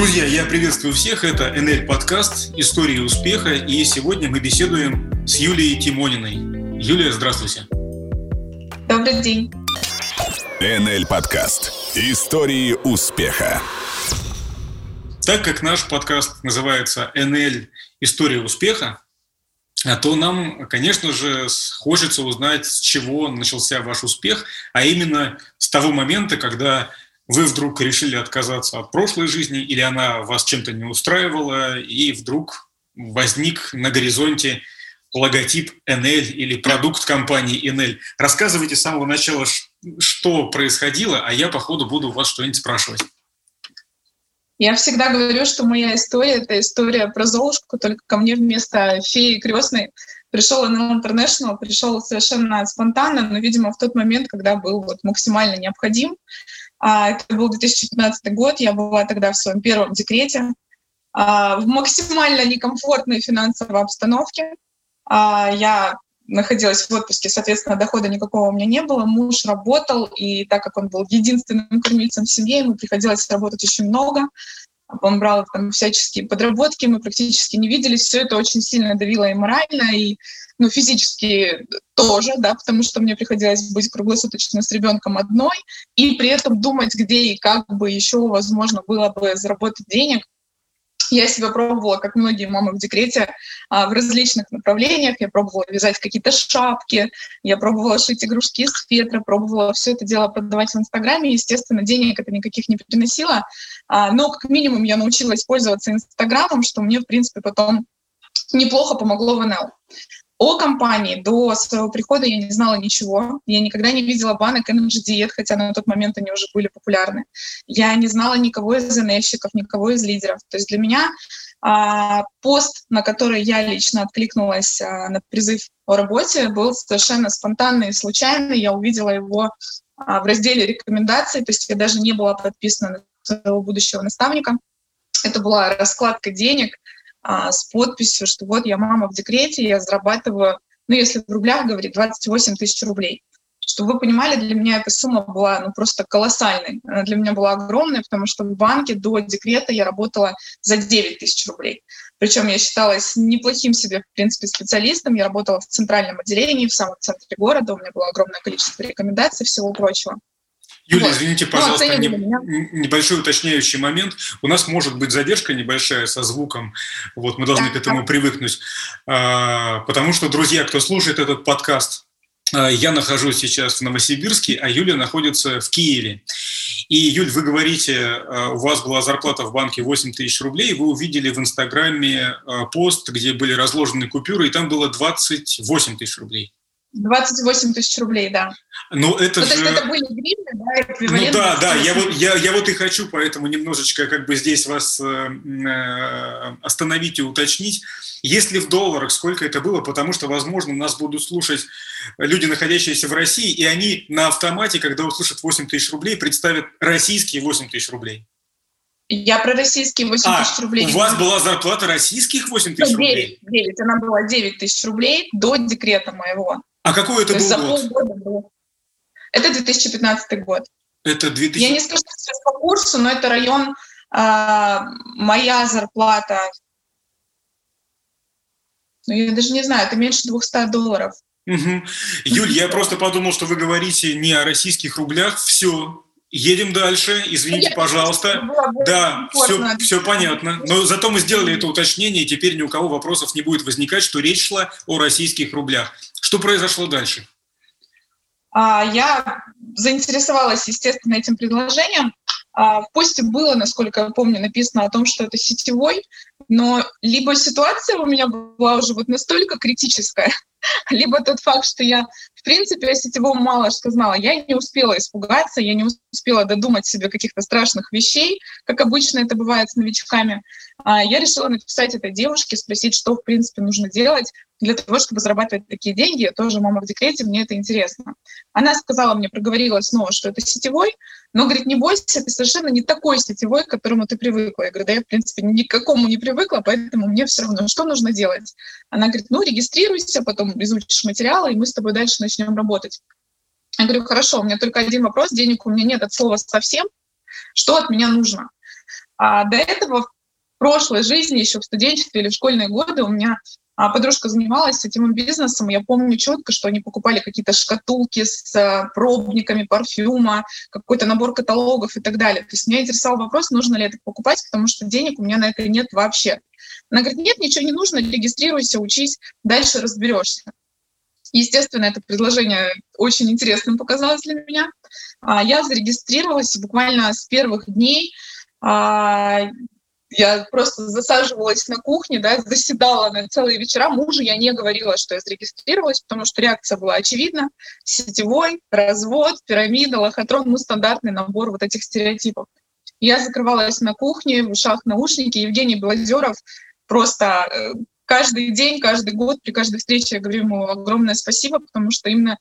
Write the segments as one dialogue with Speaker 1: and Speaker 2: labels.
Speaker 1: Друзья, я приветствую всех. Это НЛ подкаст «Истории успеха». И сегодня мы беседуем с Юлией Тимониной. Юлия, здравствуйте.
Speaker 2: Добрый день.
Speaker 3: НЛ подкаст «Истории успеха».
Speaker 1: Так как наш подкаст называется НЛ «История успеха», а то нам, конечно же, хочется узнать, с чего начался ваш успех, а именно с того момента, когда вы вдруг решили отказаться от прошлой жизни, или она вас чем-то не устраивала, и вдруг возник на горизонте логотип NL или продукт компании NL. Рассказывайте с самого начала, что происходило, а я по ходу буду вас что-нибудь спрашивать.
Speaker 2: Я всегда говорю, что моя история — это история про Золушку, только ко мне вместо феи крестной пришел NL International, пришел совершенно спонтанно, но, видимо, в тот момент, когда был вот максимально необходим. А, это был 2015 год, я была тогда в своем первом декрете, а, в максимально некомфортной финансовой обстановке. А, я находилась в отпуске, соответственно, дохода никакого у меня не было. Муж работал, и так как он был единственным кормильцем в семье, ему приходилось работать очень много. Он брал там всяческие подработки, мы практически не виделись. Все это очень сильно давило и морально, и ну, физически тоже, да, потому что мне приходилось быть круглосуточно с ребенком одной, и при этом думать, где и как бы еще возможно было бы заработать денег. Я себя пробовала, как многие мамы в декрете, а, в различных направлениях. Я пробовала вязать какие-то шапки, я пробовала шить игрушки из фетра, пробовала все это дело продавать в Инстаграме. Естественно, денег это никаких не приносило, а, но как минимум я научилась пользоваться Инстаграмом, что мне, в принципе, потом неплохо помогло в НЛ. О компании до своего прихода я не знала ничего. Я никогда не видела банок Energy Diet, хотя на тот момент они уже были популярны. Я не знала никого из НЛщиков, никого из лидеров. То есть для меня а, пост, на который я лично откликнулась а, на призыв о работе, был совершенно спонтанный и случайный. Я увидела его а, в разделе рекомендаций, то есть я даже не была подписана на своего будущего наставника. Это была раскладка денег, а, с подписью, что вот я мама в декрете, я зарабатываю, ну, если в рублях говорить, 28 тысяч рублей. Чтобы вы понимали, для меня эта сумма была ну, просто колоссальной. Она для меня была огромная, потому что в банке до декрета я работала за 9 тысяч рублей. Причем я считалась неплохим себе, в принципе, специалистом. Я работала в центральном отделении, в самом центре города. У меня было огромное количество рекомендаций, всего прочего.
Speaker 1: Юля, вот. извините, ну, пожалуйста, ну, не, небольшой уточняющий момент. У нас может быть задержка небольшая со звуком. Вот мы должны да. к этому привыкнуть. А, потому что, друзья, кто слушает этот подкаст, а, я нахожусь сейчас в Новосибирске, а Юля находится в Киеве. И, Юль, вы говорите, а, у вас была зарплата в банке 8 тысяч рублей, вы увидели в Инстаграме а, пост, где были разложены купюры, и там было 28 тысяч рублей.
Speaker 2: 28 тысяч рублей, да.
Speaker 1: Но это
Speaker 2: ну,
Speaker 1: же...
Speaker 2: То есть это были гривны,
Speaker 1: да, Ну да, да, я вот, я, я вот и хочу поэтому немножечко как бы здесь вас э, э, остановить и уточнить. Если в долларах, сколько это было, потому что, возможно, нас будут слушать люди, находящиеся в России, и они на автомате, когда услышат 8 тысяч рублей, представят российские 8 тысяч рублей.
Speaker 2: Я про российские 8 а, тысяч рублей.
Speaker 1: У вас была зарплата российских 8 тысяч 9, рублей?
Speaker 2: 9, она была 9 тысяч рублей до декрета моего.
Speaker 1: А какой это был
Speaker 2: за
Speaker 1: год?
Speaker 2: Полгода было. Это 2015 год.
Speaker 1: Это 2000...
Speaker 2: Я не скажу сейчас по курсу, но это район, а, моя зарплата, ну, я даже не знаю, это меньше 200 долларов.
Speaker 1: Угу. Юль, я просто подумал, что вы говорите не о российских рублях. Все, едем дальше. Извините, пожалуйста. Да, все, все понятно. Но зато мы сделали это уточнение, и теперь ни у кого вопросов не будет возникать, что речь шла о российских рублях. Что произошло дальше?
Speaker 2: А, я заинтересовалась, естественно, этим предложением. А, в посте было, насколько я помню, написано о том, что это сетевой, но либо ситуация у меня была уже вот настолько критическая, либо тот факт, что я, в принципе, о сетевом мало что знала. Я не успела испугаться, я не успела додумать себе каких-то страшных вещей, как обычно это бывает с новичками. А, я решила написать этой девушке, спросить, что, в принципе, нужно делать для того, чтобы зарабатывать такие деньги. Тоже мама в декрете, мне это интересно. Она сказала мне, проговорила снова, что это сетевой, но, говорит, не бойся, это совершенно не такой сетевой, к которому ты привыкла. Я говорю, да я, в принципе, ни к какому не привыкла, поэтому мне все равно, что нужно делать? Она говорит, ну, регистрируйся, потом изучишь материалы, и мы с тобой дальше начнем работать. Я говорю, хорошо, у меня только один вопрос, денег у меня нет от слова совсем, что от меня нужно? А до этого в прошлой жизни, еще в студенчестве или в школьные годы у меня подружка занималась этим бизнесом. Я помню четко, что они покупали какие-то шкатулки с э, пробниками парфюма, какой-то набор каталогов и так далее. То есть меня интересовал вопрос, нужно ли это покупать, потому что денег у меня на это нет вообще. Она говорит, нет, ничего не нужно, регистрируйся, учись, дальше разберешься. Естественно, это предложение очень интересным показалось для меня. А, я зарегистрировалась буквально с первых дней. Я просто засаживалась на кухне, да, заседала на целые вечера. Мужу я не говорила, что я зарегистрировалась, потому что реакция была очевидна. Сетевой, развод, пирамида, лохотрон, ну, стандартный набор вот этих стереотипов. Я закрывалась на кухне, в ушах наушники. Евгений Блазеров просто э, каждый день, каждый год, при каждой встрече я говорю ему огромное спасибо, потому что именно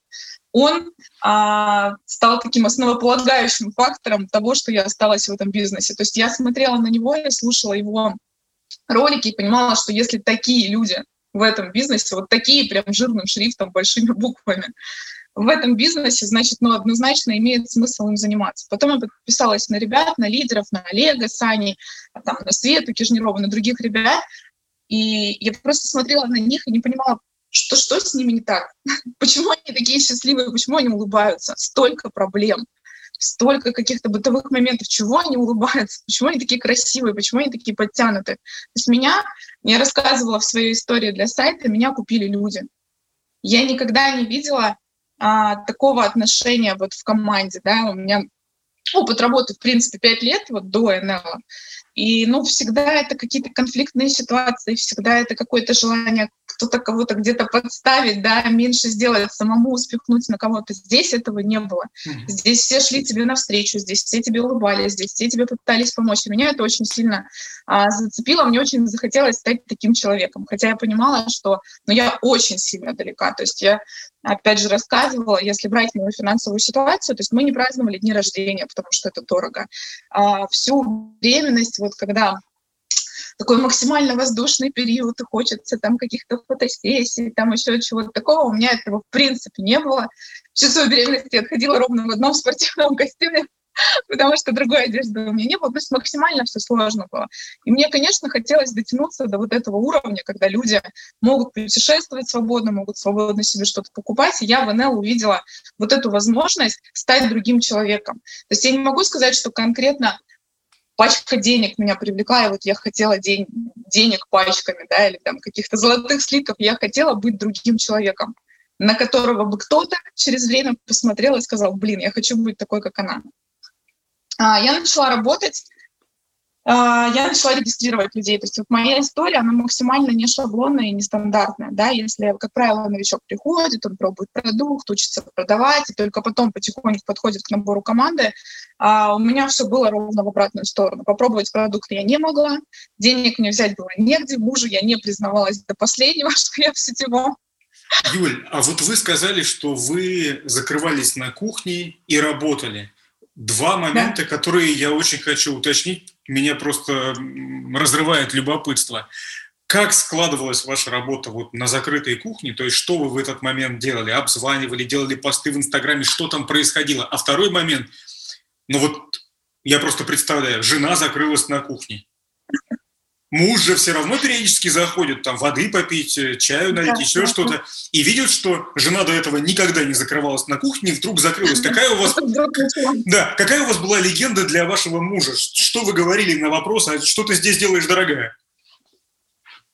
Speaker 2: он а, стал таким основополагающим фактором того, что я осталась в этом бизнесе. То есть я смотрела на него, я слушала его ролики и понимала, что если такие люди в этом бизнесе, вот такие прям жирным шрифтом, большими буквами, в этом бизнесе, значит, ну, однозначно имеет смысл им заниматься. Потом я подписалась на ребят, на лидеров, на Олега, Сани, там, на Свету Кижнирову, на других ребят, и я просто смотрела на них и не понимала, что, что с ними не так? Почему они такие счастливые? Почему они улыбаются? Столько проблем, столько каких-то бытовых моментов. Чего они улыбаются? Почему они такие красивые? Почему они такие подтянутые? То есть меня, я рассказывала в своей истории для сайта, меня купили люди. Я никогда не видела а, такого отношения вот в команде. Да? У меня опыт работы, в принципе, пять лет вот до НЛ. И, ну, всегда это какие-то конфликтные ситуации, всегда это какое-то желание кто-то кого-то где-то подставить, да, меньше сделать, самому успехнуть на кого-то. Здесь этого не было. Здесь все шли тебе навстречу, здесь все тебе улыбались, здесь все тебе пытались помочь. И меня это очень сильно а, зацепило, мне очень захотелось стать таким человеком. Хотя я понимала, что ну, я очень сильно далека. То есть я опять же, рассказывала, если брать мою финансовую ситуацию, то есть мы не праздновали дни рождения, потому что это дорого. А всю беременность, вот когда такой максимально воздушный период, и хочется там каких-то фотосессий, там еще чего-то такого. У меня этого в принципе не было. Всю свою беременность я отходила ровно в одном спортивном костюме, потому что другой одежды у меня не было. То есть максимально все сложно было. И мне, конечно, хотелось дотянуться до вот этого уровня, когда люди могут путешествовать свободно, могут свободно себе что-то покупать. И я в НЛ увидела вот эту возможность стать другим человеком. То есть я не могу сказать, что конкретно пачка денег меня привлекла, и вот я хотела день, денег пачками, да, или там каких-то золотых слитков, я хотела быть другим человеком, на которого бы кто-то через время посмотрел и сказал, блин, я хочу быть такой, как она. А, я начала работать я начала регистрировать людей. То есть вот моя история, она максимально не шаблонная и нестандартная. Да? Если, как правило, новичок приходит, он пробует продукт, учится продавать, и только потом потихоньку подходит к набору команды, а у меня все было ровно в обратную сторону. Попробовать продукт я не могла, денег мне взять было негде, мужу я не признавалась до последнего, что я в сетевом.
Speaker 1: Юль, а вот вы сказали, что вы закрывались на кухне и работали. Два момента, да. которые я очень хочу уточнить, меня просто разрывает любопытство. Как складывалась ваша работа вот на закрытой кухне? То есть что вы в этот момент делали? Обзванивали, делали посты в Инстаграме? Что там происходило? А второй момент, ну вот я просто представляю, жена закрылась на кухне. Муж же все равно периодически заходит, там, воды попить, э, чаю налить, да, еще да, что-то, и видит, что жена до этого никогда не закрывалась на кухне, вдруг закрылась. Какая у вас... Да, какая у вас была легенда для вашего мужа? Что вы говорили на вопрос, а что ты здесь делаешь, дорогая?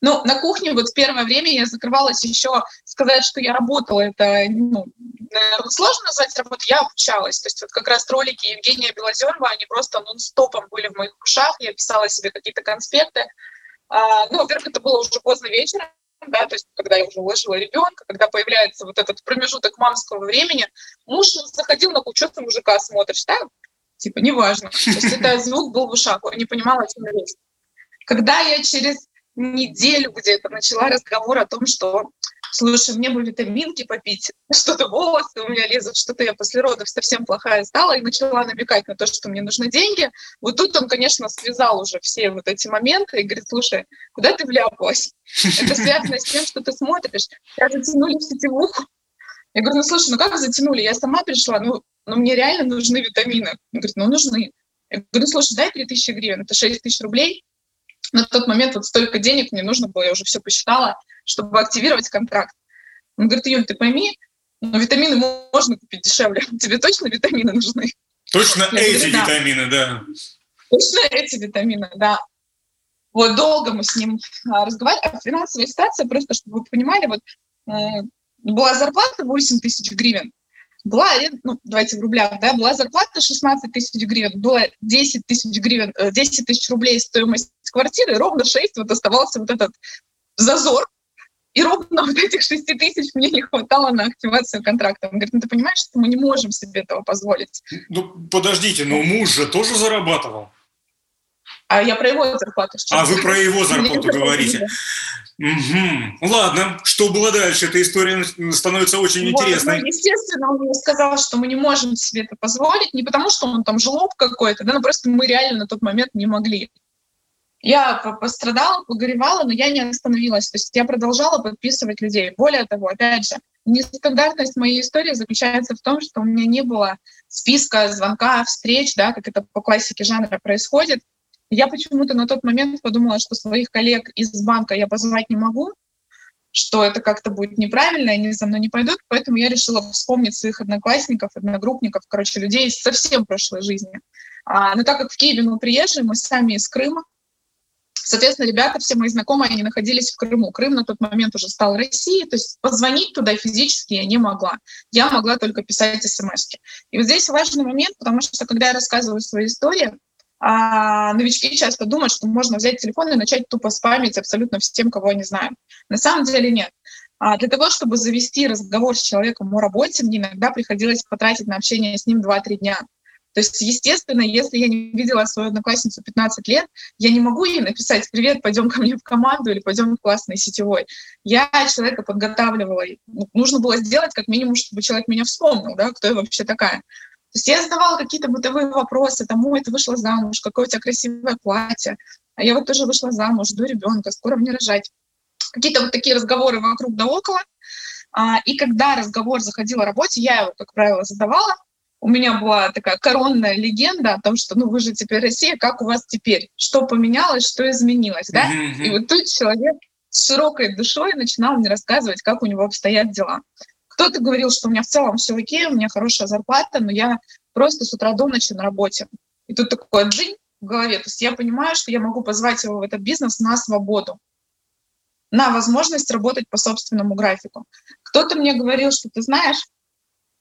Speaker 2: Ну, на кухне вот в первое время я закрывалась еще, сказать, что я работала, это, ну, сложно назвать работу, я обучалась. То есть вот как раз ролики Евгения Белозерова, они просто нон-стопом были в моих ушах, я писала себе какие-то конспекты. А, ну, во-первых, это было уже поздно вечером, да, то есть когда я уже уложила ребенка, когда появляется вот этот промежуток мамского времени, муж заходил на кучу мужика, смотришь, да, типа, неважно. То есть это звук был в ушах, я не понимала, о чем речь. Когда я через неделю где-то начала разговор о том, что слушай, мне бы витаминки попить, что-то волосы у меня лезут, что-то я после родов совсем плохая стала, и начала намекать на то, что мне нужны деньги. Вот тут он, конечно, связал уже все вот эти моменты и говорит, слушай, куда ты вляпалась? Это связано с тем, что ты смотришь. Я затянули в сетевуху. Я говорю, ну слушай, ну как затянули? Я сама пришла, ну, ну мне реально нужны витамины. Он говорит, ну нужны. Я говорю, слушай, дай 3 тысячи гривен, это 6 тысяч рублей. На тот момент вот столько денег мне нужно было, я уже все посчитала, чтобы активировать контракт. Он говорит, Юль, ты пойми, но витамины можно купить дешевле. Тебе точно витамины нужны?
Speaker 1: Точно я эти говорю, витамины, да.
Speaker 2: Точно эти витамины, да. Вот долго мы с ним а, разговаривали. А финансовая ситуация, просто чтобы вы понимали, вот э, была зарплата 8 тысяч гривен, была ну, давайте в рублях, да, была зарплата 16 тысяч гривен, было 10 тысяч гривен, 10 э, тысяч рублей стоимость квартиры, ровно 6 вот оставался вот этот зазор, и ровно вот этих 6 тысяч мне не хватало на активацию контракта. Он говорит, ну ты понимаешь, что мы не можем себе этого позволить.
Speaker 1: Ну, подождите, но муж же тоже зарабатывал.
Speaker 2: А я про его зарплату
Speaker 1: сейчас. А вы про его зарплату говорите. Угу. Ладно, что было дальше? Эта история становится очень вот, интересной.
Speaker 2: Ну, естественно, он мне сказал, что мы не можем себе это позволить, не потому что он там жлоб какой-то, да, но просто мы реально на тот момент не могли. Я пострадала, погоревала, но я не остановилась. То есть я продолжала подписывать людей. Более того, опять же, нестандартность моей истории заключается в том, что у меня не было списка звонка, встреч, да, как это по классике жанра происходит. Я почему-то на тот момент подумала, что своих коллег из банка я позвать не могу, что это как-то будет неправильно, они за мной не пойдут, поэтому я решила вспомнить своих одноклассников, одногруппников, короче, людей из совсем прошлой жизни. А, но так как в Киеве мы приезжие, мы сами из Крыма, Соответственно, ребята, все мои знакомые, они находились в Крыму. Крым на тот момент уже стал Россией, то есть позвонить туда физически я не могла. Я могла только писать смс -ки. И вот здесь важный момент, потому что когда я рассказываю свою историю, а новички часто думают, что можно взять телефон и начать тупо спамить абсолютно всем, кого они знают. На самом деле нет. А для того, чтобы завести разговор с человеком о работе, мне иногда приходилось потратить на общение с ним 2-3 дня. То есть, естественно, если я не видела свою одноклассницу 15 лет, я не могу ей написать «Привет, пойдем ко мне в команду» или «Пойдем в классный сетевой». Я человека подготавливала. Нужно было сделать как минимум, чтобы человек меня вспомнил, да, кто я вообще такая. То есть я задавала какие-то бытовые вопросы, ой, ты вышла замуж, какое у тебя красивое платье, а я вот тоже вышла замуж, жду ребенка, скоро мне рожать. Какие-то вот такие разговоры вокруг да около. А, и когда разговор заходил о работе, я его, как правило, задавала. У меня была такая коронная легенда о том, что ну вы же теперь Россия, как у вас теперь? Что поменялось, что изменилось, да? Mm-hmm. И вот тут человек с широкой душой начинал мне рассказывать, как у него обстоят дела. Кто-то говорил, что у меня в целом все окей, у меня хорошая зарплата, но я просто с утра до ночи на работе. И тут такой джинь в голове. То есть я понимаю, что я могу позвать его в этот бизнес на свободу, на возможность работать по собственному графику. Кто-то мне говорил, что ты знаешь,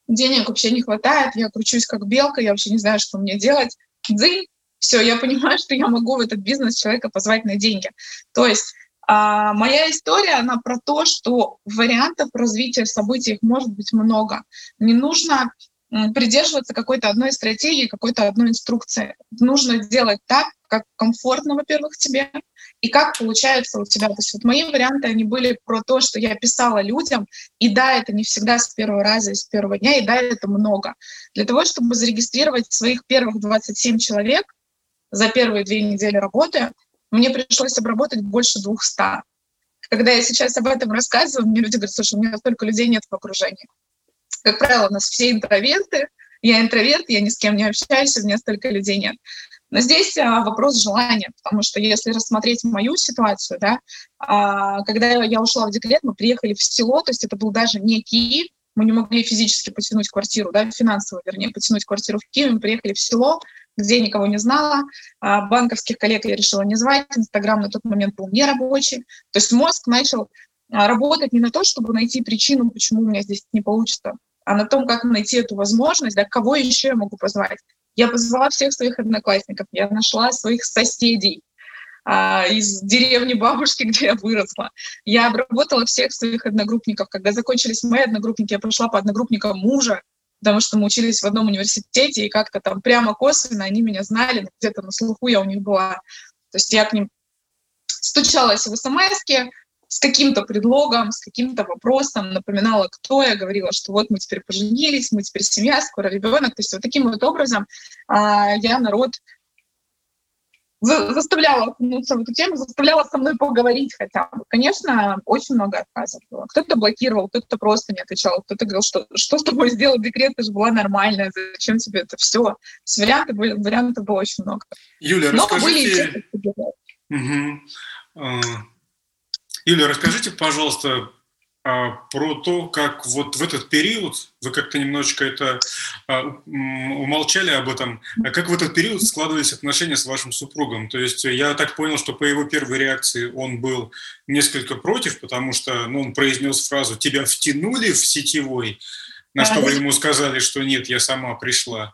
Speaker 2: денег вообще не хватает, я кручусь как белка, я вообще не знаю, что мне делать. Дзынь, все, я понимаю, что я могу в этот бизнес человека позвать на деньги. То есть а моя история, она про то, что вариантов развития событий их может быть много. Не нужно придерживаться какой-то одной стратегии, какой-то одной инструкции. Нужно делать так, как комфортно, во-первых, тебе, и как получается у тебя. То есть вот мои варианты, они были про то, что я писала людям, и да, это не всегда с первого раза с первого дня, и да, это много. Для того, чтобы зарегистрировать своих первых 27 человек за первые две недели работы, мне пришлось обработать больше 200. Когда я сейчас об этом рассказываю, мне люди говорят, слушай, у меня столько людей нет в окружении. Как правило, у нас все интроверты, я интроверт, я ни с кем не общаюсь, у меня столько людей нет. Но здесь а, вопрос желания, потому что если рассмотреть мою ситуацию, да, а, когда я ушла в декрет, мы приехали в село, то есть это был даже не Киев, мы не могли физически потянуть квартиру, да, финансово, вернее, потянуть квартиру в Киеве, мы приехали в село, где никого не знала. А банковских коллег я решила не звать. Инстаграм на тот момент был нерабочий. То есть мозг начал а, работать не на то, чтобы найти причину, почему у меня здесь не получится, а на том, как найти эту возможность, да, кого еще я могу позвать. Я позвала всех своих одноклассников, я нашла своих соседей, а, из деревни бабушки, где я выросла. Я обработала всех своих одногруппников. Когда закончились мои одногруппники, я пошла по одногруппникам мужа, потому что мы учились в одном университете, и как-то там прямо косвенно они меня знали, где-то на слуху я у них была. То есть я к ним стучалась в смс с каким-то предлогом, с каким-то вопросом, напоминала, кто я, говорила, что вот мы теперь поженились, мы теперь семья, скоро ребенок. То есть вот таким вот образом а, я народ заставляла окунуться в эту тему, заставляла со мной поговорить хотя бы. Конечно, очень много отказов было. Кто-то блокировал, кто-то просто не отвечал, кто-то говорил, что, что с тобой сделал декрет, ты же была нормальная, зачем тебе это все? С варианты были, вариантов было очень много.
Speaker 1: Юля, Но расскажите... Были угу. Юля, расскажите, пожалуйста, про то, как вот в этот период, вы как-то немножечко это а, умолчали об этом, а как в этот период складывались отношения с вашим супругом? То есть я так понял, что по его первой реакции он был несколько против, потому что ну, он произнес фразу «тебя втянули в сетевой», на что вы ему сказали, что нет, я сама пришла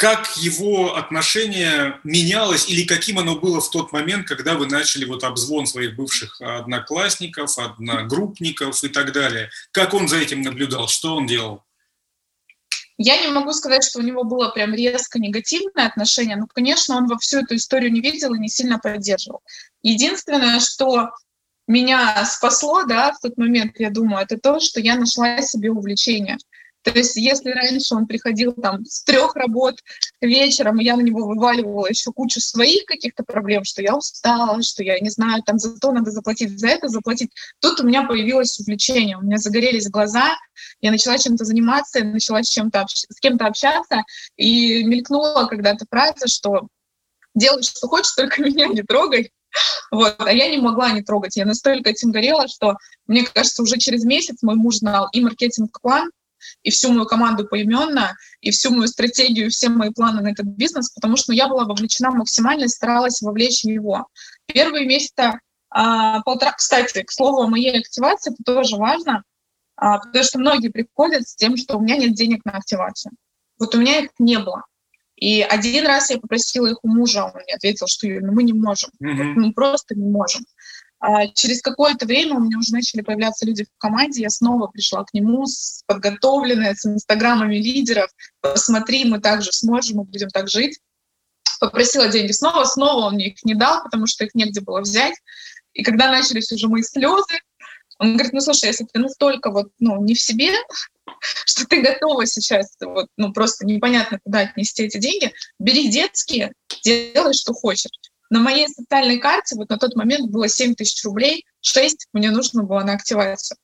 Speaker 1: как его отношение менялось или каким оно было в тот момент, когда вы начали вот обзвон своих бывших одноклассников, одногруппников и так далее? Как он за этим наблюдал? Что он делал?
Speaker 2: Я не могу сказать, что у него было прям резко негативное отношение, но, конечно, он во всю эту историю не видел и не сильно поддерживал. Единственное, что меня спасло, да, в тот момент, я думаю, это то, что я нашла себе увлечение. То есть если раньше он приходил там с трех работ вечером, и я на него вываливала еще кучу своих каких-то проблем, что я устала, что я не знаю, там за то надо заплатить, за это заплатить. Тут у меня появилось увлечение, у меня загорелись глаза, я начала чем-то заниматься, я начала с, чем-то с кем-то общаться, и мелькнула когда-то фраза, что делай, что хочешь, только меня не трогай. Вот. А я не могла не трогать. Я настолько этим горела, что, мне кажется, уже через месяц мой муж знал и маркетинг-план, и всю мою команду поименно, и всю мою стратегию, все мои планы на этот бизнес, потому что ну, я была вовлечена максимально и старалась вовлечь его. Первые месяца а, полтора... Кстати, к слову о моей активации, это тоже важно, а, потому что многие приходят с тем, что у меня нет денег на активацию. Вот у меня их не было. И один раз я попросила их у мужа, он мне ответил, что ну, мы не можем, mm-hmm. мы просто не можем. А через какое-то время у меня уже начали появляться люди в команде, я снова пришла к нему с подготовленной, с инстаграмами лидеров. Посмотри, мы также сможем, мы будем так жить. Попросила деньги снова, снова он мне их не дал, потому что их негде было взять. И когда начались уже мои слезы, он говорит, ну слушай, если ты настолько вот, ну, не в себе, что ты готова сейчас, вот, ну просто непонятно, куда отнести эти деньги, бери детские, делай, что хочешь. На моей социальной карте вот на тот момент было 7 тысяч рублей, 6 мне нужно было на активацию.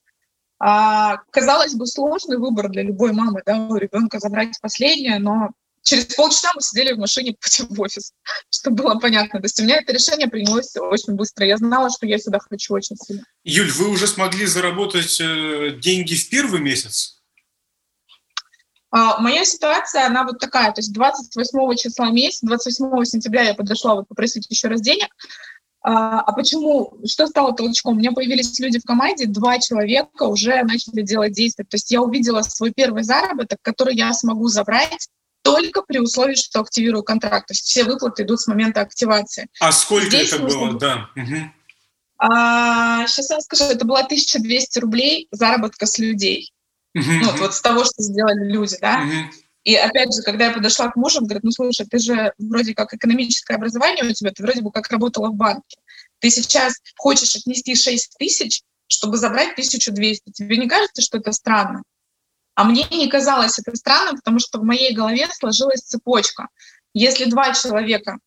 Speaker 2: А, казалось бы, сложный выбор для любой мамы, да, у ребенка забрать последнее, но через полчаса мы сидели в машине пути в офис, чтобы было понятно. То есть у меня это решение принялось очень быстро. Я знала, что я сюда хочу очень сильно.
Speaker 1: Юль, вы уже смогли заработать э, деньги в первый месяц?
Speaker 2: А, моя ситуация, она вот такая, то есть 28 числа месяца, 28 сентября я подошла вот попросить еще раз денег. А, а почему, что стало толчком? У меня появились люди в команде, два человека уже начали делать действия. То есть я увидела свой первый заработок, который я смогу забрать только при условии, что активирую контракт. То есть все выплаты идут с момента активации.
Speaker 1: А сколько Здесь это нужно... было? Да.
Speaker 2: Угу. А, сейчас я скажу, это было 1200 рублей заработка с людей. Uh-huh. Ну, вот, вот с того, что сделали люди, да. Uh-huh. И опять же, когда я подошла к мужу, он говорит, ну слушай, ты же вроде как экономическое образование у тебя, ты вроде бы как работала в банке. Ты сейчас хочешь отнести 6 тысяч, чтобы забрать 1200. Тебе не кажется, что это странно? А мне не казалось это странно, потому что в моей голове сложилась цепочка. Если два человека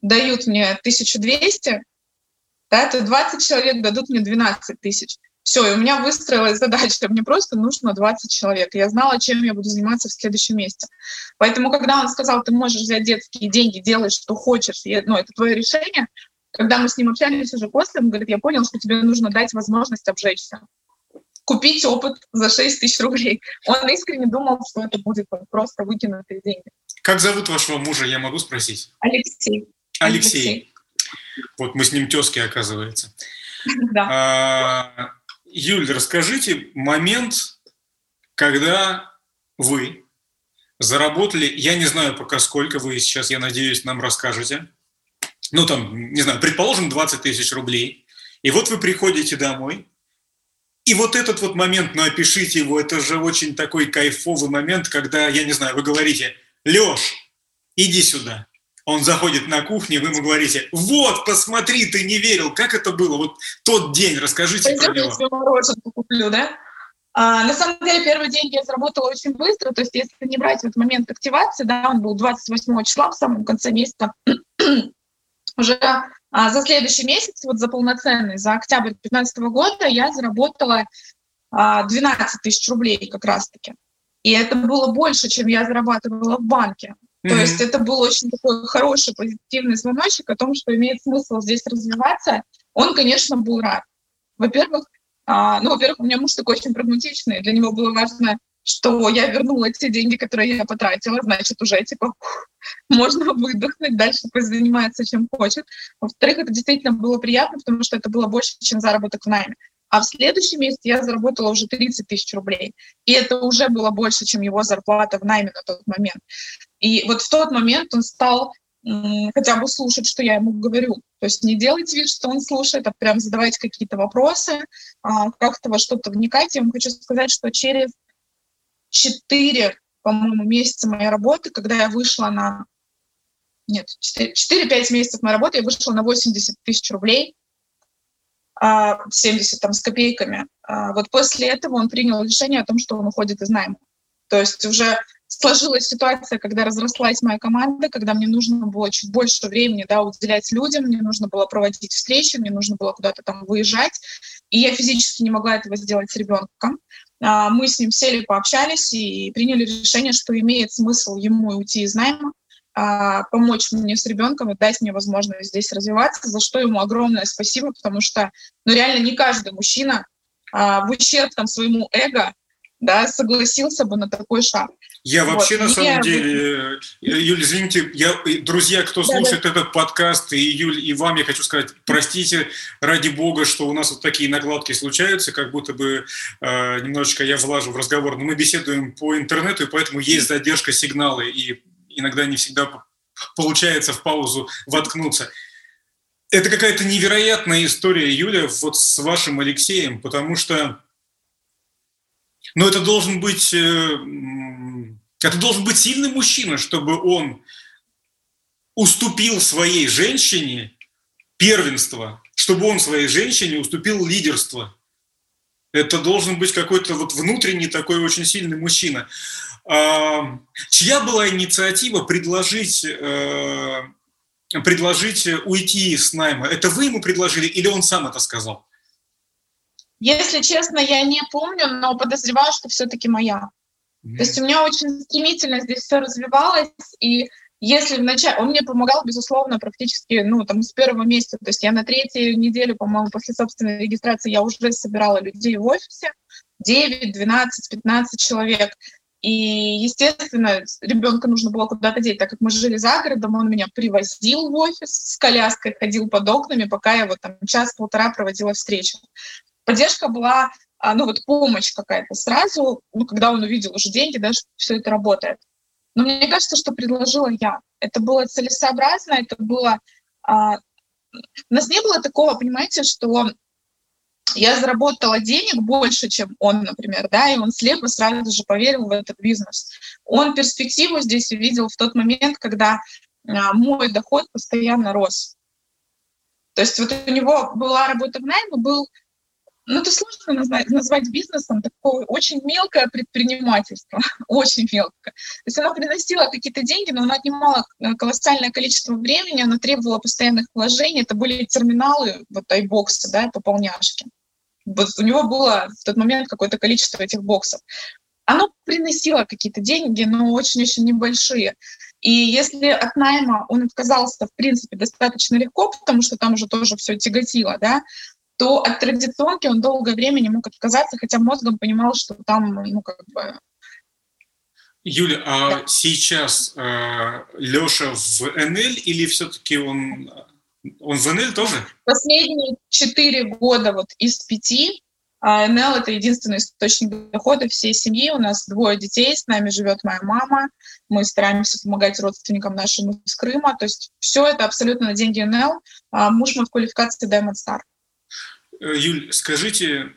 Speaker 2: дают мне 1200, да, то 20 человек дадут мне 12 тысяч. Все, и у меня выстроилась задача, мне просто нужно 20 человек. Я знала, чем я буду заниматься в следующем месяце. Поэтому, когда он сказал, ты можешь взять детские деньги, делай, что хочешь, я, ну, это твое решение, когда мы с ним общались уже после, он говорит, я понял, что тебе нужно дать возможность обжечься. Купить опыт за 6 тысяч рублей. Он искренне думал, что это будет просто выкинутые деньги.
Speaker 1: Как зовут вашего мужа, я могу спросить?
Speaker 2: Алексей.
Speaker 1: Алексей. Алексей. Вот мы с ним тезки, оказывается.
Speaker 2: Да.
Speaker 1: Юль, расскажите момент, когда вы заработали, я не знаю пока сколько вы сейчас, я надеюсь, нам расскажете, ну там, не знаю, предположим, 20 тысяч рублей, и вот вы приходите домой, и вот этот вот момент, ну опишите его, это же очень такой кайфовый момент, когда, я не знаю, вы говорите, Леш, иди сюда, он заходит на кухню, вы ему говорите, вот, посмотри, ты не верил, как это было, вот тот день, расскажите
Speaker 2: Пойдем, про него. Куплю, да? А, на самом деле, первые деньги я заработала очень быстро, то есть если не брать вот момент активации, да, он был 28 числа в самом конце месяца, уже а, за следующий месяц, вот за полноценный, за октябрь 2015 года я заработала а, 12 тысяч рублей как раз-таки. И это было больше, чем я зарабатывала в банке. Mm-hmm. То есть это был очень такой хороший, позитивный звоночек о том, что имеет смысл здесь развиваться. Он, конечно, был рад. Во-первых, а, ну, во-первых, у меня муж такой очень прагматичный. Для него было важно, что я вернула те деньги, которые я потратила, значит, уже, типа, можно выдохнуть, дальше пусть занимается чем хочет. Во-вторых, это действительно было приятно, потому что это было больше, чем заработок в найме. А в следующем месяце я заработала уже 30 тысяч рублей. И это уже было больше, чем его зарплата в найме на тот момент. И вот в тот момент он стал хотя бы слушать, что я ему говорю. То есть не делайте вид, что он слушает, а прям задавайте какие-то вопросы, а, как-то во что-то вникать. Я вам хочу сказать, что через 4, по-моему, месяца моей работы, когда я вышла на... Нет, 4-5 месяцев моей работы я вышла на 80 тысяч рублей, 70 а, там с копейками. А, вот после этого он принял решение о том, что он уходит из найма. То есть уже сложилась ситуация, когда разрослась моя команда, когда мне нужно было чуть больше времени да, уделять людям, мне нужно было проводить встречи, мне нужно было куда-то там выезжать, и я физически не могла этого сделать с ребенком. А, мы с ним сели, пообщались и приняли решение, что имеет смысл ему уйти из найма, а, помочь мне с ребенком и дать мне возможность здесь развиваться, за что ему огромное спасибо, потому что ну, реально не каждый мужчина а, в ущерб там, своему эго да, согласился бы на такой шаг.
Speaker 1: Я вот. вообще, на самом деле, Юль, извините, я, друзья, кто да, слушает да. этот подкаст, и Юль, и вам я хочу сказать, простите, ради бога, что у нас вот такие накладки случаются, как будто бы э, немножечко я влажу в разговор, но мы беседуем по интернету, и поэтому есть задержка сигнала, и иногда не всегда получается в паузу воткнуться. Это какая-то невероятная история, Юля, вот с вашим Алексеем, потому что но это должен быть, э, это должен быть сильный мужчина, чтобы он уступил своей женщине первенство, чтобы он своей женщине уступил лидерство. Это должен быть какой-то вот внутренний такой очень сильный мужчина. А, чья была инициатива предложить, э, предложить уйти с найма? Это вы ему предложили или он сам это сказал?
Speaker 2: Если честно, я не помню, но подозреваю, что все-таки моя. Mm-hmm. То есть у меня очень стремительно здесь все развивалось, и если вначале... Он мне помогал, безусловно, практически, ну, там, с первого месяца. То есть я на третью неделю, по-моему, после собственной регистрации я уже собирала людей в офисе. 9, 12, 15 человек. И, естественно, ребенка нужно было куда-то деть, так как мы жили за городом, он меня привозил в офис с коляской, ходил под окнами, пока я вот там час-полтора проводила встречу поддержка была, а, ну вот помощь какая-то сразу, ну когда он увидел уже деньги, да, что все это работает. Но мне кажется, что предложила я. Это было целесообразно, это было... А, у нас не было такого, понимаете, что я заработала денег больше, чем он, например, да, и он слепо сразу же поверил в этот бизнес. Он перспективу здесь увидел в тот момент, когда а, мой доход постоянно рос. То есть вот у него была работа в найме, был ну, это сложно назвать, назвать бизнесом, такое очень мелкое предпринимательство, очень мелкое. То есть оно приносило какие-то деньги, но оно отнимало э, колоссальное количество времени, оно требовало постоянных вложений. Это были терминалы, вот айбоксы, да, пополняшки. Вот у него было в тот момент какое-то количество этих боксов. Оно приносило какие-то деньги, но очень-очень небольшие. И если от найма он отказался, в принципе, достаточно легко, потому что там уже тоже все тяготило, да, то от традиционки он долгое время не мог отказаться, хотя мозгом понимал, что там, ну, как бы...
Speaker 1: Юля, а да. сейчас э, Леша в НЛ или все-таки он, он в НЛ тоже?
Speaker 2: Последние четыре года вот из пяти а НЛ — это единственный источник дохода всей семьи. У нас двое детей, с нами живет моя мама. Мы стараемся помогать родственникам нашим из Крыма. То есть все это абсолютно на деньги НЛ. А муж мой в квалификации Diamond Star.
Speaker 1: Э, Юль, скажите,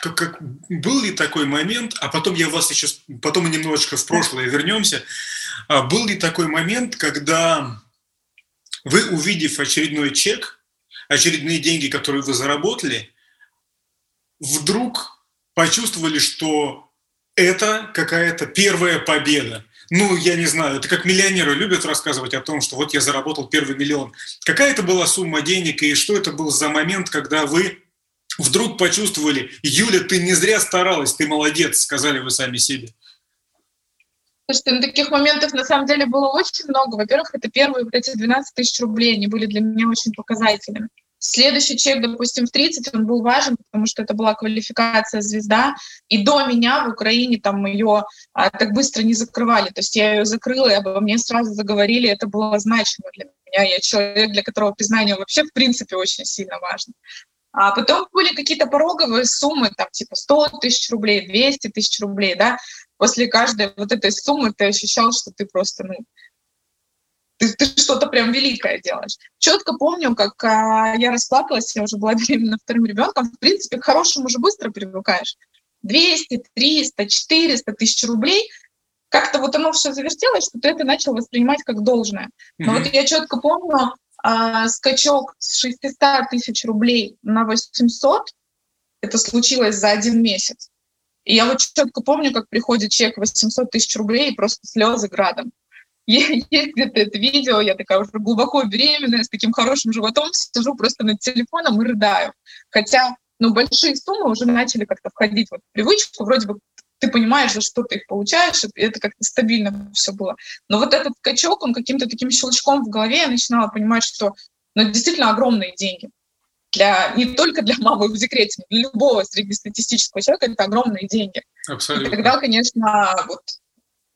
Speaker 1: как, как, был ли такой момент, а потом я вас сейчас, потом мы немножечко в прошлое вернемся, а был ли такой момент, когда вы, увидев очередной чек, очередные деньги, которые вы заработали, вдруг почувствовали, что это какая-то первая победа. Ну, я не знаю, это как миллионеры любят рассказывать о том, что вот я заработал первый миллион. Какая это была сумма денег и что это был за момент, когда вы вдруг почувствовали, Юля, ты не зря старалась, ты молодец, сказали вы сами себе?
Speaker 2: Слушайте, ну таких моментов на самом деле было очень много. Во-первых, это первые вот эти 12 тысяч рублей, они были для меня очень показательными. Следующий чек, допустим, в 30, он был важен, потому что это была квалификация звезда. И до меня в Украине там ее а, так быстро не закрывали. То есть я ее закрыла, и обо мне сразу заговорили. Это было значимо для меня. Я человек, для которого признание вообще в принципе очень сильно важно. А потом были какие-то пороговые суммы, там типа 100 тысяч рублей, 200 тысяч рублей, да. После каждой вот этой суммы ты ощущал, что ты просто, ну, ты, ты что-то прям великое делаешь. Четко помню, как а, я расплакалась, я уже была беременна вторым ребенком. В принципе, к хорошему уже быстро привыкаешь. 200, 300, 400 тысяч рублей. Как-то вот оно все завертелось, что ты это начал воспринимать как должное. Но mm-hmm. вот я четко помню а, скачок с 600 тысяч рублей на 800. Это случилось за один месяц. И я вот четко помню, как приходит чек 800 тысяч рублей и просто слезы градом. Есть где-то это видео, я такая уже глубоко беременная, с таким хорошим животом, сижу просто над телефоном и рыдаю. Хотя, ну, большие суммы уже начали как-то входить вот в привычку, вроде бы ты понимаешь, за что ты их получаешь, это как-то стабильно все было. Но вот этот скачок, он каким-то таким щелчком в голове, я начинала понимать, что ну, это действительно огромные деньги. Для, не только для мамы в декрете, для любого среднестатистического человека это огромные деньги. Абсолютно. И тогда, конечно, вот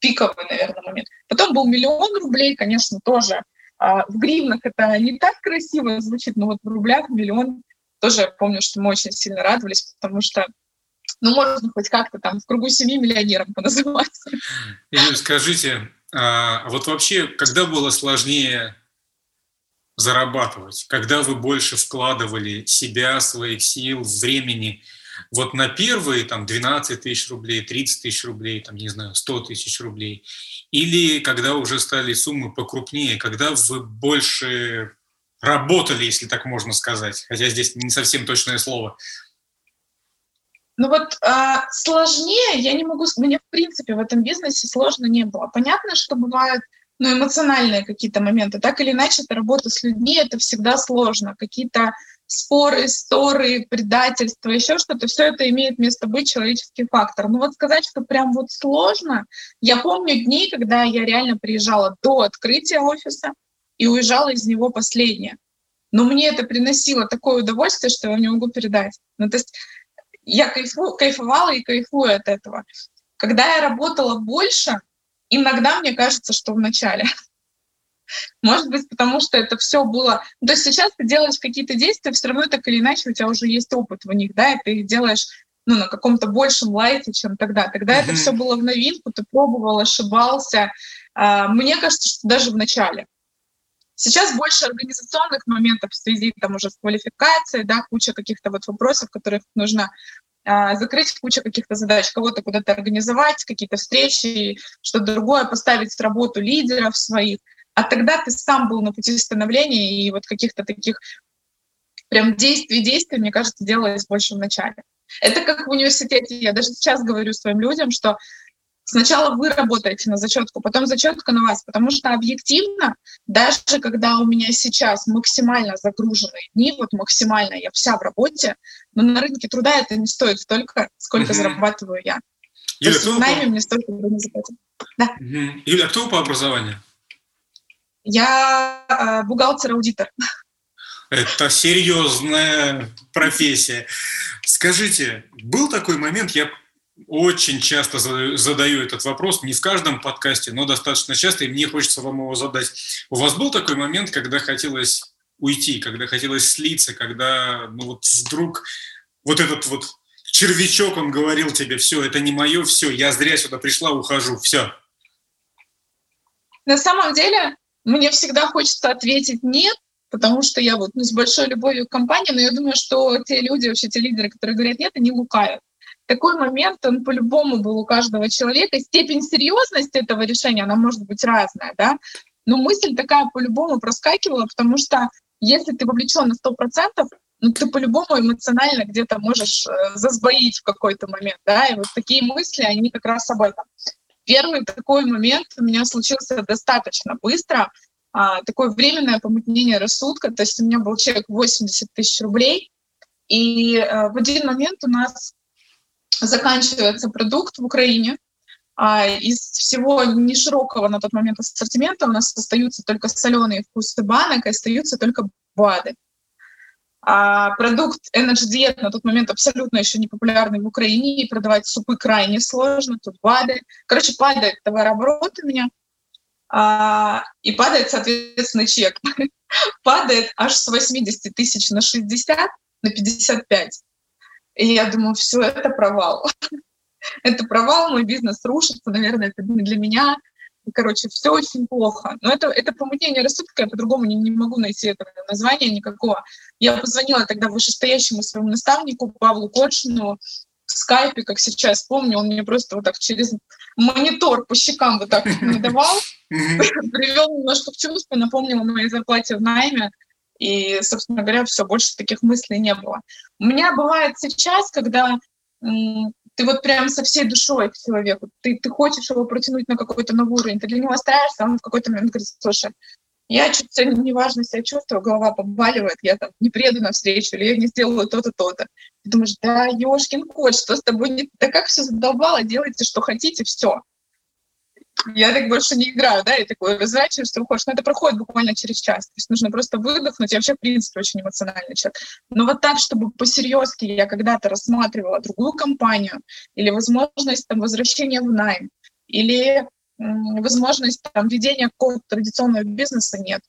Speaker 2: пиковый, наверное, момент. Потом был миллион рублей, конечно, тоже. А в гривнах это не так красиво звучит, но вот в рублях миллион тоже помню, что мы очень сильно радовались, потому что ну, можно хоть как-то там в кругу семьи миллионером поназываться.
Speaker 1: Юль, скажите, а вот вообще, когда было сложнее зарабатывать? Когда вы больше вкладывали себя, своих сил, времени – вот на первые там 12 тысяч рублей, 30 тысяч рублей, там, не знаю, 100 тысяч рублей, или когда уже стали суммы покрупнее, когда вы больше работали, если так можно сказать, хотя здесь не совсем точное слово.
Speaker 2: Ну вот э, сложнее я не могу, мне в принципе в этом бизнесе сложно не было. Понятно, что бывают ну, эмоциональные какие-то моменты. Так или иначе, это работа с людьми, это всегда сложно. Какие-то споры, ссоры, предательство, еще что-то, все это имеет место быть, человеческий фактор. Но вот сказать, что прям вот сложно, я помню дни, когда я реально приезжала до открытия офиса и уезжала из него последняя. Но мне это приносило такое удовольствие, что я не могу передать. Ну, то есть я кайфу, кайфовала и кайфую от этого. Когда я работала больше, иногда мне кажется, что в начале. Может быть, потому что это все было... То есть сейчас ты делаешь какие-то действия, все равно так или иначе у тебя уже есть опыт в них, да, и ты их делаешь ну, на каком-то большем лайте, чем тогда. Тогда mm-hmm. это все было в новинку, ты пробовал, ошибался. А, мне кажется, что даже в начале. Сейчас больше организационных моментов в связи там уже с квалификацией, да, куча каких-то вот вопросов, которых нужно а, закрыть кучу каких-то задач, кого-то куда-то организовать, какие-то встречи, что-то другое, поставить в работу лидеров своих. А тогда ты сам был на пути становления, и вот каких-то таких прям действий, действий, мне кажется, делалось больше в начале. Это как в университете. Я даже сейчас говорю своим людям, что сначала вы работаете на зачетку, потом зачетка на вас, потому что объективно, даже когда у меня сейчас максимально загруженные дни, вот максимально я вся в работе, но на рынке труда это не стоит столько, сколько uh-huh. зарабатываю я. Юля, То есть в найме мне столько не заплатят.
Speaker 1: Да. Uh-huh. Юля, а кто по образованию?
Speaker 2: Я э, бухгалтер-аудитор.
Speaker 1: Это серьезная профессия. Скажите, был такой момент, я очень часто задаю этот вопрос, не в каждом подкасте, но достаточно часто, и мне хочется вам его задать. У вас был такой момент, когда хотелось уйти, когда хотелось слиться, когда ну вот вдруг вот этот вот червячок, он говорил тебе, все, это не мое, все, я зря сюда пришла, ухожу, все.
Speaker 2: На самом деле, мне всегда хочется ответить «нет», потому что я вот ну, с большой любовью к компании, но я думаю, что те люди, вообще те лидеры, которые говорят «нет», они лукавят. Такой момент, он по-любому был у каждого человека. Степень серьезности этого решения, она может быть разная, да, но мысль такая по-любому проскакивала, потому что если ты вовлечен на 100%, ну, ты по-любому эмоционально где-то можешь э, засбоить в какой-то момент, да, и вот такие мысли, они как раз об этом. Первый такой момент у меня случился достаточно быстро, а, такое временное помутнение рассудка, то есть у меня был чек 80 тысяч рублей, и а, в один момент у нас заканчивается продукт в Украине, а из всего неширокого на тот момент ассортимента у нас остаются только соленые вкусы банок, и остаются только БАДы. А продукт Energy Diet на тот момент абсолютно еще не популярный в Украине, и продавать супы крайне сложно, тут БАДы. Короче, падает товарооборот у меня, а, и падает, соответственно, чек. падает аж с 80 тысяч на 60, на 55. И я думаю, все, это провал. это провал, мой бизнес рушится, наверное, это не для меня. Короче, все очень плохо. Но это, это помутнение рассудка, я по-другому не, не могу найти этого названия никакого. Я позвонила тогда вышестоящему своему наставнику Павлу Кочину в скайпе, как сейчас помню, он мне просто вот так через монитор по щекам вот так надавал, привел немножко в чувство, напомнил о моей зарплате в найме, и, собственно говоря, все, больше таких мыслей не было. У меня бывает сейчас, когда ты вот прям со всей душой к человеку, ты, ты хочешь его протянуть на какой-то новый уровень, ты для него стараешься, а он в какой-то момент говорит, слушай, я чуть сегодня неважно себя чувствую, голова побаливает, я там не приеду на встречу, или я не сделаю то-то, то-то. Ты думаешь, да, ёшкин кот, что с тобой не... Да как все задолбало, делайте, что хотите, все я так больше не играю, да, и такой разворачиваешь, что уходишь. Но это проходит буквально через час. То есть нужно просто выдохнуть. Я вообще, в принципе, очень эмоциональный человек. Но вот так, чтобы по-серьезки я когда-то рассматривала другую компанию или возможность там возвращения в найм, или возможность там ведения какого-то традиционного бизнеса нет.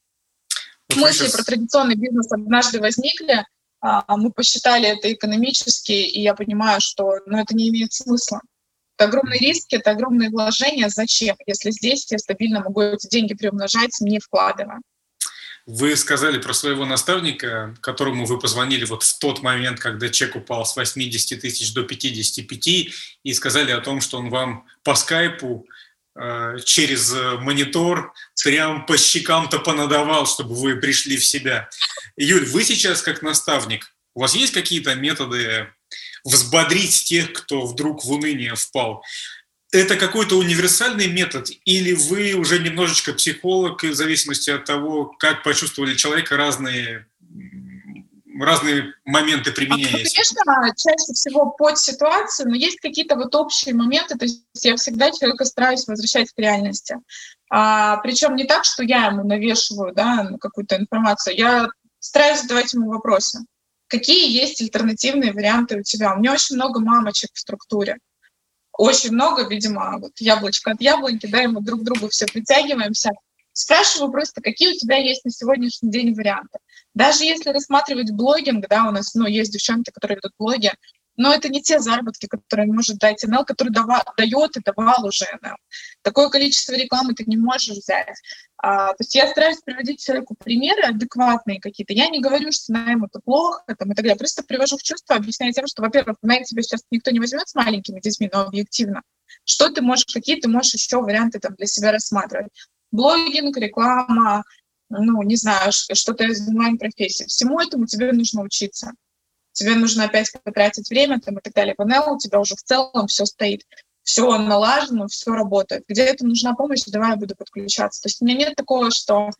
Speaker 2: Вот Мысли сейчас... про традиционный бизнес однажды возникли, а, мы посчитали это экономически, и я понимаю, что ну, это не имеет смысла. Это огромные риски, это огромные вложения. Зачем, если здесь я стабильно могу эти деньги приумножать, не вкладывая?
Speaker 1: Вы сказали про своего наставника, которому вы позвонили вот в тот момент, когда чек упал с 80 тысяч до 55, и сказали о том, что он вам по скайпу э, через монитор прям по щекам-то понадавал, чтобы вы пришли в себя. Юль, вы сейчас как наставник, у вас есть какие-то методы взбодрить тех, кто вдруг в уныние впал. Это какой-то универсальный метод, или вы уже немножечко психолог, и в зависимости от того, как почувствовали человека, разные разные моменты применения?
Speaker 2: А, конечно, чаще всего под ситуацию, но есть какие-то вот общие моменты, то есть я всегда человека стараюсь возвращать к реальности. А, причем не так, что я ему навешиваю да, какую-то информацию, я стараюсь задавать ему вопросы. Какие есть альтернативные варианты у тебя? У меня очень много мамочек в структуре. Очень много, видимо, вот яблочко от яблоньки, да, и мы друг к другу все притягиваемся. Спрашиваю просто, какие у тебя есть на сегодняшний день варианты. Даже если рассматривать блогинг, да, у нас, ну, есть девчонки, которые ведут блоги, но это не те заработки, которые может дать НЛ, который дава, дает и давал уже НЛ. Такое количество рекламы ты не можешь взять. А, то есть я стараюсь приводить человеку примеры адекватные какие-то. Я не говорю, что найм это плохо там, и так далее. Просто привожу в чувство, объясняю тем, что, во-первых, найм тебя сейчас никто не возьмет с маленькими детьми, но объективно. Что ты можешь, какие ты можешь еще варианты там для себя рассматривать? Блогинг, реклама, ну, не знаю, что-то из онлайн-профессии. Всему этому тебе нужно учиться тебе нужно опять потратить время там, и так далее. В у тебя уже в целом все стоит, все налажено, все работает. Где-то нужна помощь, давай я буду подключаться. То есть у меня нет такого, что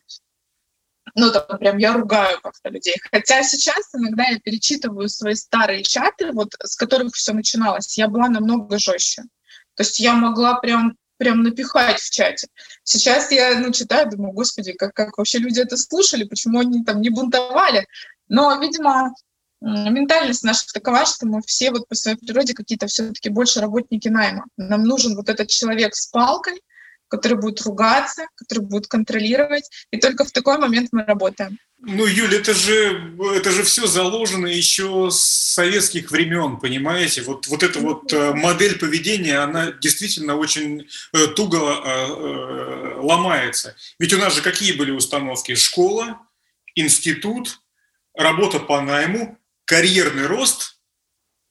Speaker 2: ну, там прям я ругаю как-то людей. Хотя сейчас иногда я перечитываю свои старые чаты, вот с которых все начиналось. Я была намного жестче. То есть я могла прям прям напихать в чате. Сейчас я ну, читаю, думаю, господи, как, как вообще люди это слушали, почему они там не бунтовали. Но, видимо, ментальность наша такова, что мы все вот по своей природе какие-то все-таки больше работники найма. Нам нужен вот этот человек с палкой, который будет ругаться, который будет контролировать, и только в такой момент мы работаем.
Speaker 1: Ну, Юль, это же, это же все заложено еще с советских времен, понимаете? Вот, вот эта вот э, модель поведения, она действительно очень э, туго э, ломается. Ведь у нас же какие были установки? Школа, институт, работа по найму, карьерный рост,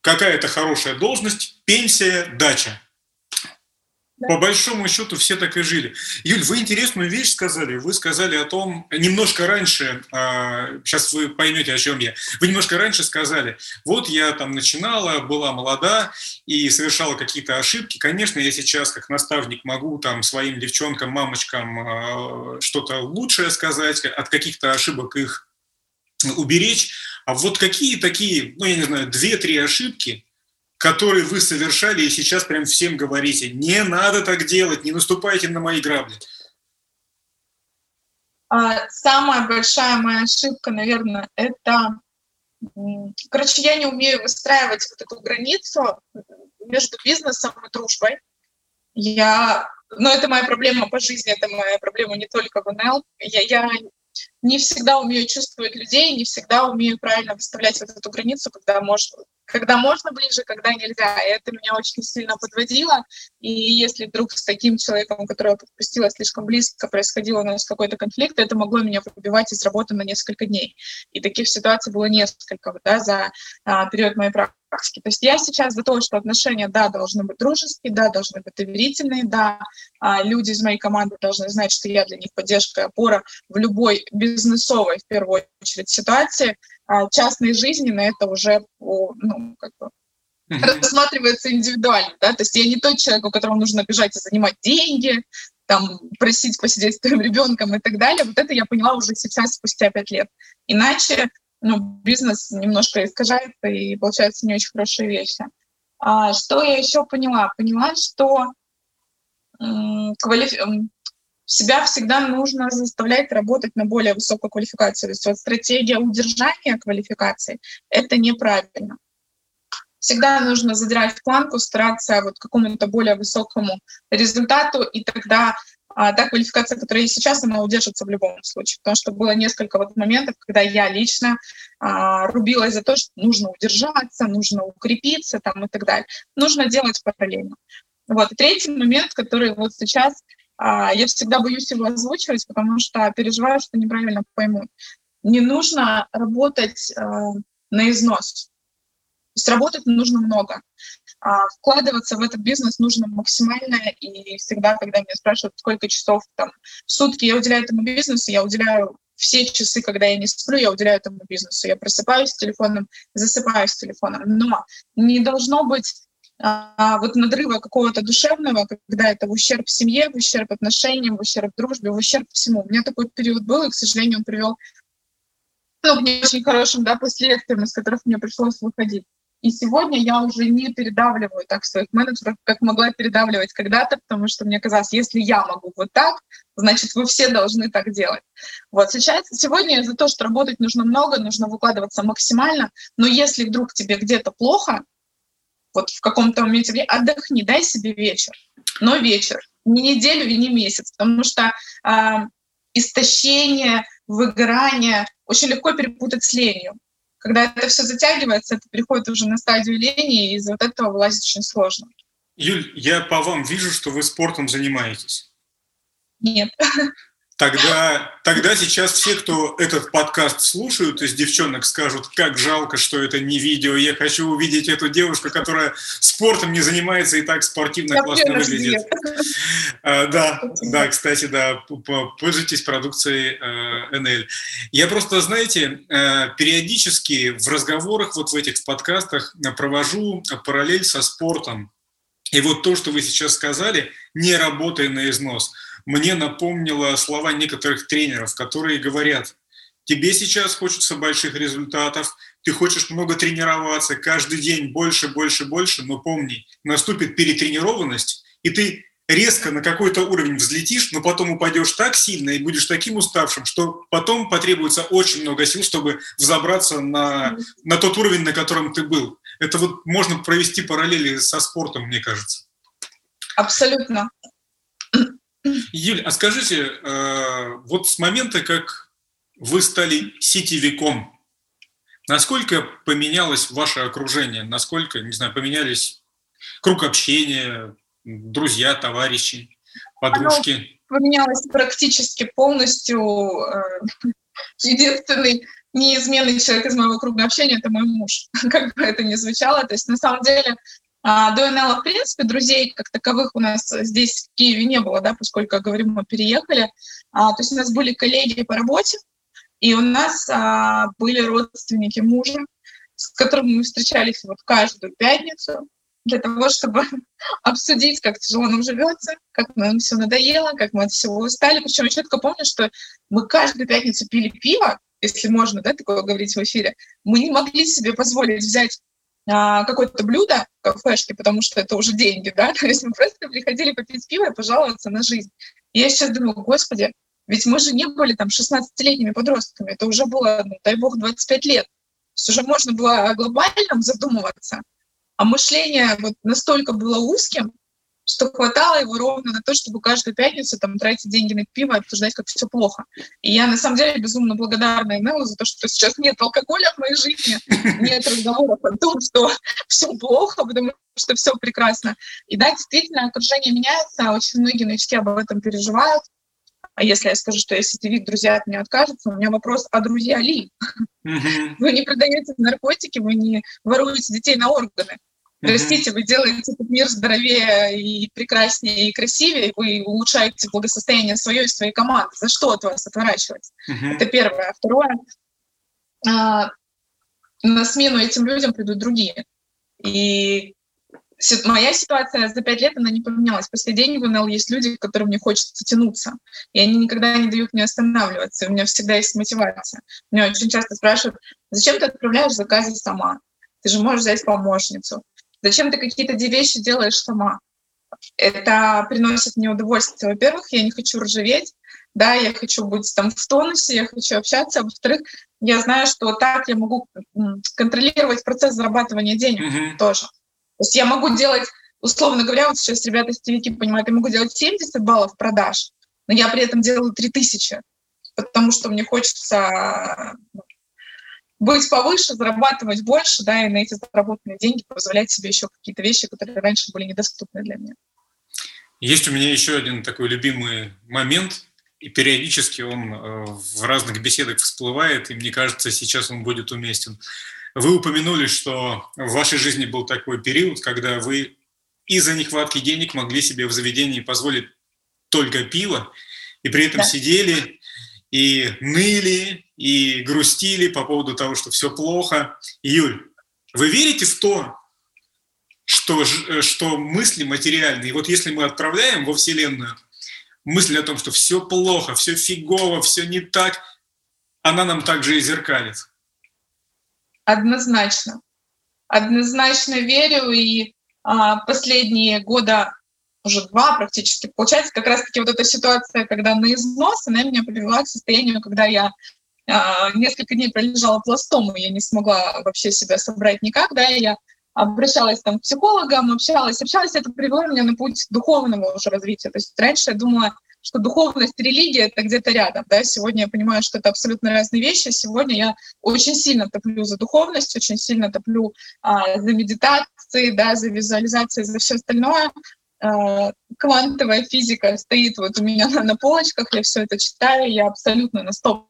Speaker 1: какая-то хорошая должность, пенсия, дача. по большому счету все так и жили. Юль, вы интересную вещь сказали. Вы сказали о том, немножко раньше, сейчас а, вы поймете, о чем я. Вы немножко раньше сказали, вот я там начинала, была молода и совершала какие-то ошибки. Конечно, я сейчас как наставник могу там своим девчонкам, мамочкам а, что-то лучшее сказать, от каких-то ошибок их уберечь. А вот какие такие, ну, я не знаю, две-три ошибки, которые вы совершали и сейчас прям всем говорите, не надо так делать, не наступайте на мои грабли?
Speaker 2: А, самая большая моя ошибка, наверное, это... Короче, я не умею выстраивать вот эту границу между бизнесом и дружбой. Я... Но это моя проблема по жизни, это моя проблема не только в НЛ. Я, я не всегда умею чувствовать людей, не всегда умею правильно выставлять вот эту границу, когда можно, когда можно ближе, когда нельзя. И это меня очень сильно подводило. И если вдруг с таким человеком, которого подпустила слишком близко, происходил у нас какой-то конфликт, это могло меня выбивать из работы на несколько дней. И таких ситуаций было несколько да, за а, период моей практики. То есть я сейчас за то, что отношения, да, должны быть дружеские, да, должны быть доверительные, да, а люди из моей команды должны знать, что я для них поддержка и опора в любой бизнесовой, в первую очередь, ситуации. А частной жизни на это уже, ну, как бы, рассматривается индивидуально, да, то есть я не тот человек, у которого нужно бежать и занимать деньги, там, просить посидеть с твоим ребенком и так далее. Вот это я поняла уже сейчас, спустя пять лет. Иначе ну, бизнес немножко искажается, и получаются не очень хорошие вещи. А, что я еще поняла? Поняла, что квалифи... себя всегда нужно заставлять работать на более высокую квалификацию. То есть вот стратегия удержания квалификации — это неправильно. Всегда нужно задирать планку, стараться вот к какому-то более высокому результату, и тогда а та квалификация, которая есть сейчас, она удержится в любом случае, потому что было несколько вот моментов, когда я лично а, рубилась за то, что нужно удержаться, нужно укрепиться там и так далее. Нужно делать параллельно. Вот. Третий момент, который вот сейчас я всегда боюсь его озвучивать, потому что переживаю, что неправильно поймут. Не нужно работать а, на износ. То есть работать нужно много. А вкладываться в этот бизнес нужно максимально, и всегда, когда меня спрашивают, сколько часов там в сутки я уделяю этому бизнесу, я уделяю все часы, когда я не сплю, я уделяю этому бизнесу. Я просыпаюсь с телефоном, засыпаю с телефоном. Но не должно быть а, вот надрыва какого-то душевного, когда это в ущерб семье, в ущерб отношениям, в ущерб дружбе, в ущерб всему. У меня такой период был, и, к сожалению, он привел ну, к не очень хорошим да, последствиям, из которых мне пришлось выходить. И сегодня я уже не передавливаю так своих менеджеров, как могла передавливать когда-то, потому что мне казалось, если я могу вот так, значит, вы все должны так делать. Вот сейчас, сегодня за то, что работать нужно много, нужно выкладываться максимально, но если вдруг тебе где-то плохо, вот в каком-то моменте отдохни, дай себе вечер, но вечер, не неделю и не месяц, потому что э, истощение, выгорание очень легко перепутать с ленью. Когда это все затягивается, это переходит уже на стадию лени, и из вот этого вылазить очень сложно.
Speaker 1: Юль, я по вам вижу, что вы спортом занимаетесь.
Speaker 2: Нет.
Speaker 1: Тогда, тогда сейчас все, кто этот подкаст слушают, из девчонок скажут, как жалко, что это не видео. Я хочу увидеть эту девушку, которая спортом не занимается и так спортивно классно выглядит. А, да, да, кстати, да, пользуйтесь продукцией э, НЛ. Я просто, знаете, э, периодически в разговорах вот в этих подкастах провожу параллель со спортом. И вот то, что вы сейчас сказали, не работая на износ – мне напомнило слова некоторых тренеров, которые говорят, тебе сейчас хочется больших результатов, ты хочешь много тренироваться, каждый день больше, больше, больше, но помни, наступит перетренированность, и ты резко на какой-то уровень взлетишь, но потом упадешь так сильно и будешь таким уставшим, что потом потребуется очень много сил, чтобы взобраться на, на тот уровень, на котором ты был. Это вот можно провести параллели со спортом, мне кажется.
Speaker 2: Абсолютно.
Speaker 1: Юль, а скажите, э, вот с момента, как вы стали сетевиком, насколько поменялось ваше окружение? Насколько, не знаю, поменялись круг общения, друзья, товарищи, подружки?
Speaker 2: Оно поменялось практически полностью. Э, единственный неизменный человек из моего круга общения – это мой муж, как бы это ни звучало. То есть на самом деле А до НЛ, в принципе, друзей как таковых у нас здесь в Киеве не было, да, поскольку, говорю, мы переехали. А, то есть у нас были коллеги по работе, и у нас а, были родственники мужа, с которыми мы встречались вот каждую пятницу для того, чтобы обсудить, как тяжело нам живется, как нам все надоело, как мы от всего устали. Причем я четко помню, что мы каждую пятницу пили пиво, если можно, да, такое говорить в эфире. Мы не могли себе позволить взять какое-то блюдо в кафешке, потому что это уже деньги, да, то есть мы просто приходили попить пиво и пожаловаться на жизнь. И я сейчас думаю, господи, ведь мы же не были там 16-летними подростками, это уже было, ну, дай бог, 25 лет. То есть уже можно было о глобальном задумываться, а мышление вот настолько было узким, что хватало его ровно на то, чтобы каждую пятницу там тратить деньги на пиво и обсуждать, как все плохо. И я на самом деле безумно благодарна Энелу за то, что сейчас нет алкоголя в моей жизни, нет разговоров о том, что все плохо, потому что все прекрасно. И да, действительно, окружение меняется, очень многие новички об этом переживают. А если я скажу, что если сетевик друзья от меня откажутся, у меня вопрос, а друзья ли? Вы не продаете наркотики, вы не воруете детей на органы. Простите, вы делаете этот мир здоровее и прекраснее и красивее, вы улучшаете благосостояние свое и своей команды. За что от вас отворачиваться? Uh-huh. Это первое. А второе, а, на смену этим людям придут другие. И моя ситуация за пять лет, она не поменялась. После денег в НЛ есть люди, к которым мне хочется тянуться, и они никогда не дают мне останавливаться, и у меня всегда есть мотивация. Меня очень часто спрашивают, зачем ты отправляешь заказы сама? Ты же можешь взять помощницу. Зачем ты какие-то вещи делаешь сама? Это приносит мне удовольствие. Во-первых, я не хочу ржаветь, да, я хочу быть там в тонусе, я хочу общаться. А во-вторых, я знаю, что так я могу контролировать процесс зарабатывания денег mm-hmm. тоже. То есть я могу делать, условно говоря, вот сейчас ребята сетевики понимают, я могу делать 70 баллов продаж, но я при этом делаю 3000, потому что мне хочется быть повыше, зарабатывать больше, да, и на эти заработанные деньги позволять себе еще какие-то вещи, которые раньше были недоступны для меня.
Speaker 1: Есть у меня еще один такой любимый момент, и периодически он э, в разных беседах всплывает, и мне кажется, сейчас он будет уместен. Вы упомянули, что в вашей жизни был такой период, когда вы из-за нехватки денег могли себе в заведении позволить только пиво, и при этом да. сидели и ныли, и грустили по поводу того, что все плохо. Юль, вы верите в то, что, что мысли материальные, вот если мы отправляем во Вселенную мысль о том, что все плохо, все фигово, все не так, она нам также и зеркалит.
Speaker 2: Однозначно. Однозначно верю, и а, последние года, уже два практически, получается как раз-таки вот эта ситуация, когда на износ, она меня привела к состоянию, когда я а, несколько дней пролежала пластом, и я не смогла вообще себя собрать никак, да, и я обращалась там к психологам, общалась, общалась, это привело меня на путь духовного уже развития. То есть раньше я думала, что духовность религия — это где-то рядом. Да? Сегодня я понимаю, что это абсолютно разные вещи. Сегодня я очень сильно топлю за духовность, очень сильно топлю а, за медитации, да, за визуализации, за все остальное. А, квантовая физика стоит вот у меня на, на полочках, я все это читаю, я абсолютно на 100%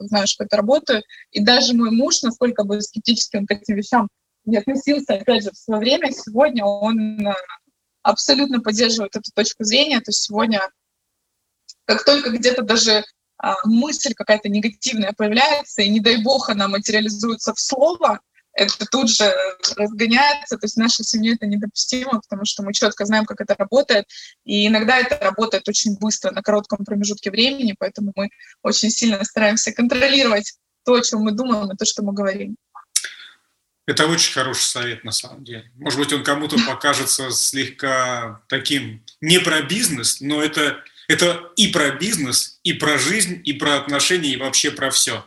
Speaker 2: знаю, что это работает. И даже мой муж, насколько бы скептически он к этим вещам не относился, опять же, в свое время, сегодня он а, абсолютно поддерживает эту точку зрения. То есть сегодня как только где-то даже а, мысль какая-то негативная появляется, и не дай бог она материализуется в слово, это тут же разгоняется. То есть в нашей семье это недопустимо, потому что мы четко знаем, как это работает. И иногда это работает очень быстро, на коротком промежутке времени, поэтому мы очень сильно стараемся контролировать то, о чем мы думаем, и то, что мы говорим.
Speaker 1: Это очень хороший совет, на самом деле. Может быть, он кому-то покажется слегка таким не про бизнес, но это это и про бизнес, и про жизнь, и про отношения, и вообще про все.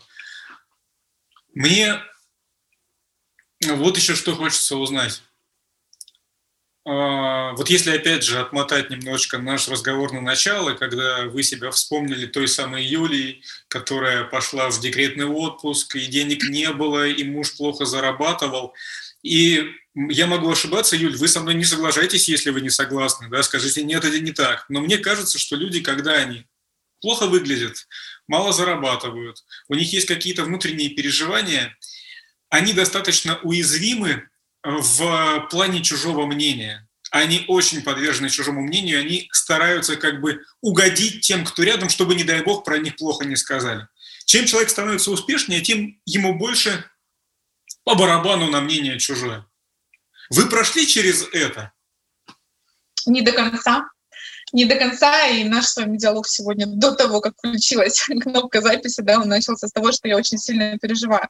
Speaker 1: Мне вот еще что хочется узнать. А, вот если опять же отмотать немножечко наш разговор на начало, когда вы себя вспомнили той самой Юлией, которая пошла в декретный отпуск, и денег не было, и муж плохо зарабатывал, и я могу ошибаться, Юль, вы со мной не соглашаетесь, если вы не согласны, да, скажите, нет, это не так. Но мне кажется, что люди, когда они плохо выглядят, мало зарабатывают, у них есть какие-то внутренние переживания, они достаточно уязвимы в плане чужого мнения. Они очень подвержены чужому мнению, они стараются как бы угодить тем, кто рядом, чтобы, не дай бог, про них плохо не сказали. Чем человек становится успешнее, тем ему больше по барабану на мнение чужое. Вы прошли через это?
Speaker 2: Не до конца. Не до конца, и наш с вами диалог сегодня до того, как включилась кнопка записи, да, он начался с того, что я очень сильно переживаю.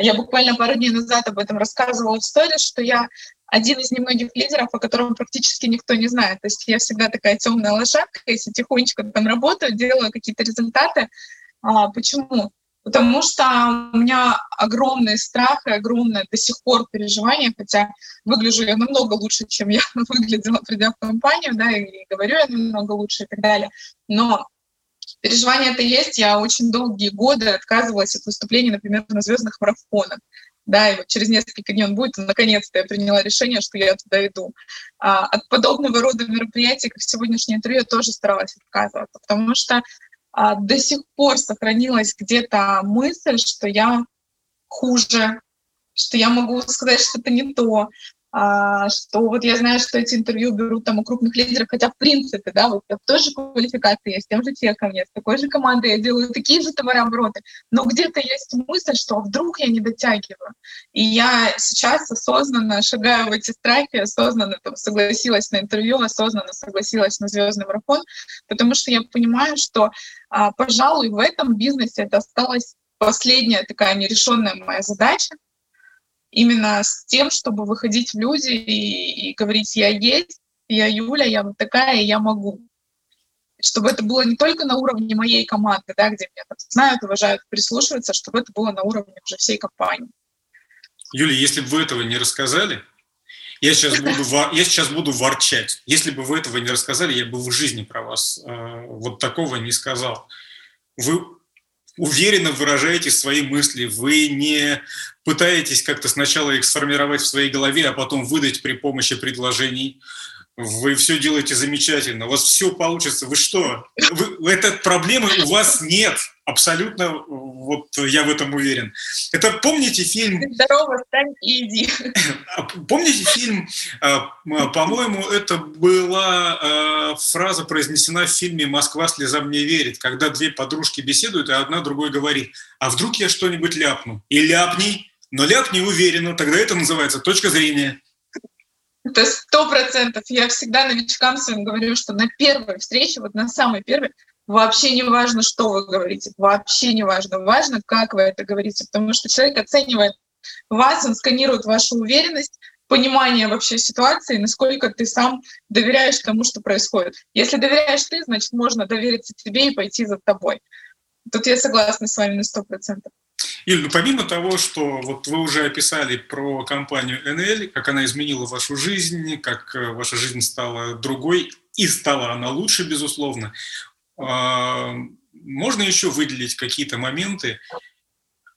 Speaker 2: Я буквально пару дней назад об этом рассказывала в сторис, что я один из немногих лидеров, о котором практически никто не знает. То есть я всегда такая темная лошадка, если тихонечко там работаю, делаю какие-то результаты. А, почему? Потому что у меня огромный страх и огромное до сих пор переживание, хотя выгляжу я намного лучше, чем я выглядела, придя в компанию, да, и говорю я намного лучше и так далее. Но переживание это есть. Я очень долгие годы отказывалась от выступлений, например, на звездных марафонах. Да, и вот через несколько дней он будет, наконец-то я приняла решение, что я туда иду. А от подобного рода мероприятий, как сегодняшнее интервью, я тоже старалась отказываться, потому что а, до сих пор сохранилась где-то мысль, что я хуже, что я могу сказать что-то не то, что вот я знаю, что эти интервью берут там у крупных лидеров, хотя в принципе, да, вот я тоже квалификации, я с тем же техом, я с такой же командой, я делаю такие же товарообороты, но где-то есть мысль, что вдруг я не дотягиваю. И я сейчас осознанно шагаю в эти страхи, осознанно там, согласилась на интервью, осознанно согласилась на звездный марафон, потому что я понимаю, что, а, пожалуй, в этом бизнесе это осталась последняя такая нерешенная моя задача, именно с тем, чтобы выходить в люди и, и говорить, я есть, я Юля, я вот такая, я могу. Чтобы это было не только на уровне моей команды, да, где меня там знают, уважают, прислушиваются, чтобы это было на уровне уже всей компании.
Speaker 1: Юля, если бы вы этого не рассказали, я сейчас буду, я сейчас буду ворчать. Если бы вы этого не рассказали, я бы в жизни про вас э, вот такого не сказал. Вы уверенно выражаете свои мысли, вы не пытаетесь как-то сначала их сформировать в своей голове, а потом выдать при помощи предложений. Вы все делаете замечательно, у вас все получится. Вы что? Вы, этой проблемы у вас нет. Абсолютно, вот я в этом уверен. Это помните фильм...
Speaker 2: Здорово, встань и иди.
Speaker 1: Помните фильм, а, по-моему, это была а, фраза произнесена в фильме «Москва слезам не верит», когда две подружки беседуют, и одна другой говорит, а вдруг я что-нибудь ляпну? И ляпни, но ляпни уверенно, тогда это называется точка зрения.
Speaker 2: Это сто процентов. Я всегда новичкам своим говорю, что на первой встрече, вот на самой первой, вообще не важно, что вы говорите, вообще не важно. Важно, как вы это говорите, потому что человек оценивает вас, он сканирует вашу уверенность, понимание вообще ситуации, насколько ты сам доверяешь тому, что происходит. Если доверяешь ты, значит, можно довериться тебе и пойти за тобой. Тут я согласна с вами на сто процентов.
Speaker 1: Иль, ну помимо того, что вот вы уже описали про компанию НЛ, как она изменила вашу жизнь, как э, ваша жизнь стала другой, и стала она лучше, безусловно, а, можно еще выделить какие-то моменты,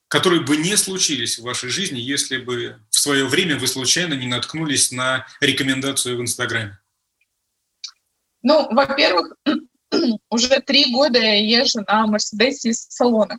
Speaker 1: которые бы не случились в вашей жизни, если бы в свое время вы случайно не наткнулись на рекомендацию в Инстаграме?
Speaker 2: Ну, во-первых, уже три года я езжу на Мерседесе из салона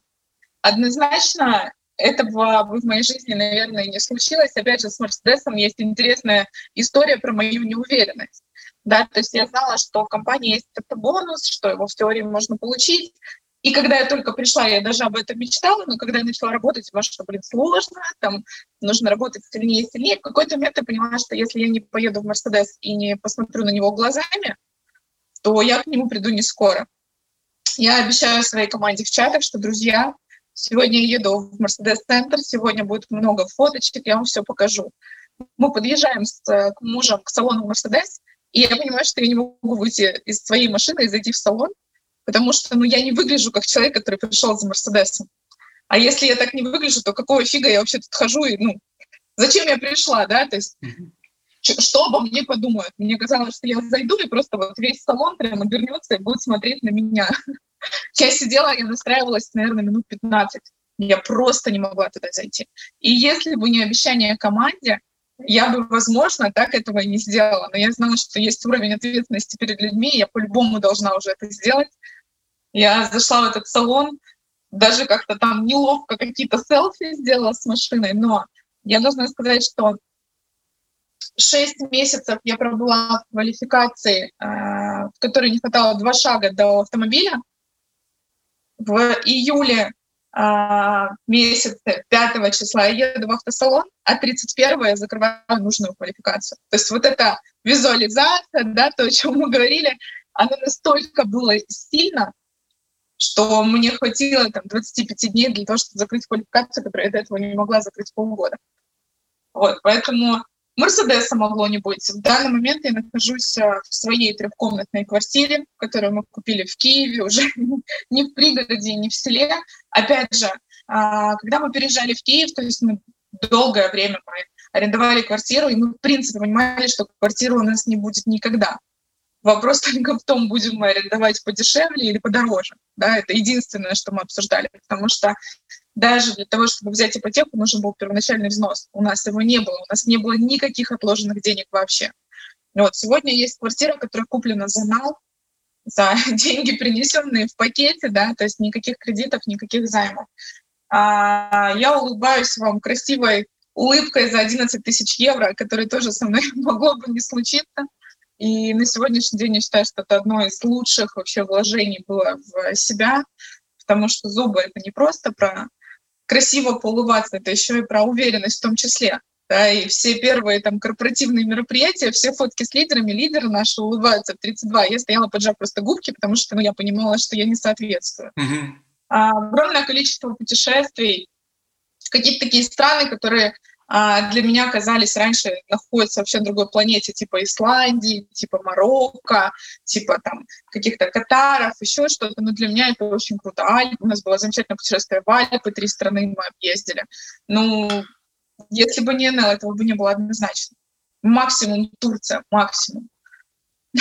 Speaker 2: однозначно этого в моей жизни, наверное, не случилось. Опять же, с Мерседесом есть интересная история про мою неуверенность. Да, то есть я знала, что в компании есть это бонус, что его в теории можно получить. И когда я только пришла, я даже об этом мечтала, но когда я начала работать, поняла, что, блин, сложно, там нужно работать сильнее и сильнее. В какой-то момент я поняла, что если я не поеду в Мерседес и не посмотрю на него глазами, то я к нему приду не скоро. Я обещаю своей команде в чатах, что, друзья, Сегодня я еду в Мерседес-центр, сегодня будет много фоточек, я вам все покажу. Мы подъезжаем с к мужем к салону Мерседес, и я понимаю, что я не могу выйти из своей машины и зайти в салон, потому что ну, я не выгляжу как человек, который пришел за Мерседесом. А если я так не выгляжу, то какого фига я вообще тут хожу и, ну, зачем я пришла, да, то есть что обо мне подумают. Мне казалось, что я зайду, и просто вот весь салон прямо обернется и будет смотреть на меня. Я сидела, я настраивалась, наверное, минут 15. Я просто не могла туда зайти. И если бы не обещание команде, я бы, возможно, так этого и не сделала. Но я знала, что есть уровень ответственности перед людьми, и я по-любому должна уже это сделать. Я зашла в этот салон, даже как-то там неловко какие-то селфи сделала с машиной, но я должна сказать, что Шесть месяцев я пробыла в квалификации, в которой не хватало два шага до автомобиля. В июле месяце 5 числа я еду в автосалон, а 31 я закрываю нужную квалификацию. То есть вот эта визуализация, да, то, о чем мы говорили, она настолько была сильно, что мне хватило там, 25 дней для того, чтобы закрыть квалификацию, которую я до этого не могла закрыть полгода. Вот, поэтому Мерседеса могло не быть. В данный момент я нахожусь э, в своей трехкомнатной квартире, которую мы купили в Киеве, уже не в пригороде, не в селе. Опять же, а, когда мы переезжали в Киев, то есть мы долгое время мы арендовали квартиру, и мы, в принципе, понимали, что квартиры у нас не будет никогда. Вопрос только в том, будем мы арендовать подешевле или подороже. Да, это единственное, что мы обсуждали, потому что даже для того, чтобы взять ипотеку, нужен был первоначальный взнос. У нас его не было, у нас не было никаких отложенных денег вообще. Вот сегодня есть квартира, которая куплена за нал, за деньги, принесенные в пакете, да, то есть никаких кредитов, никаких займов. А я улыбаюсь вам красивой улыбкой за 11 тысяч евро, которая тоже со мной могло бы не случиться. И на сегодняшний день я считаю, что это одно из лучших вообще вложений было в себя, потому что зубы — это не просто про красиво поулыбаться, это еще и про уверенность в том числе. Да, и все первые там корпоративные мероприятия, все фотки с лидерами, лидеры наши улыбаются в 32. Я стояла поджав просто губки, потому что ну, я понимала, что я не соответствую. Mm-hmm. А, огромное количество путешествий, какие-то такие страны, которые для меня казались раньше находятся вообще на другой планете, типа Исландии, типа Марокко, типа там каких-то Катаров, еще что-то. Но для меня это очень круто. Альпы, у нас было замечательное путешествие в Альпы, три страны мы объездили. Ну, если бы не НЛ, этого бы не было однозначно. Максимум Турция, максимум.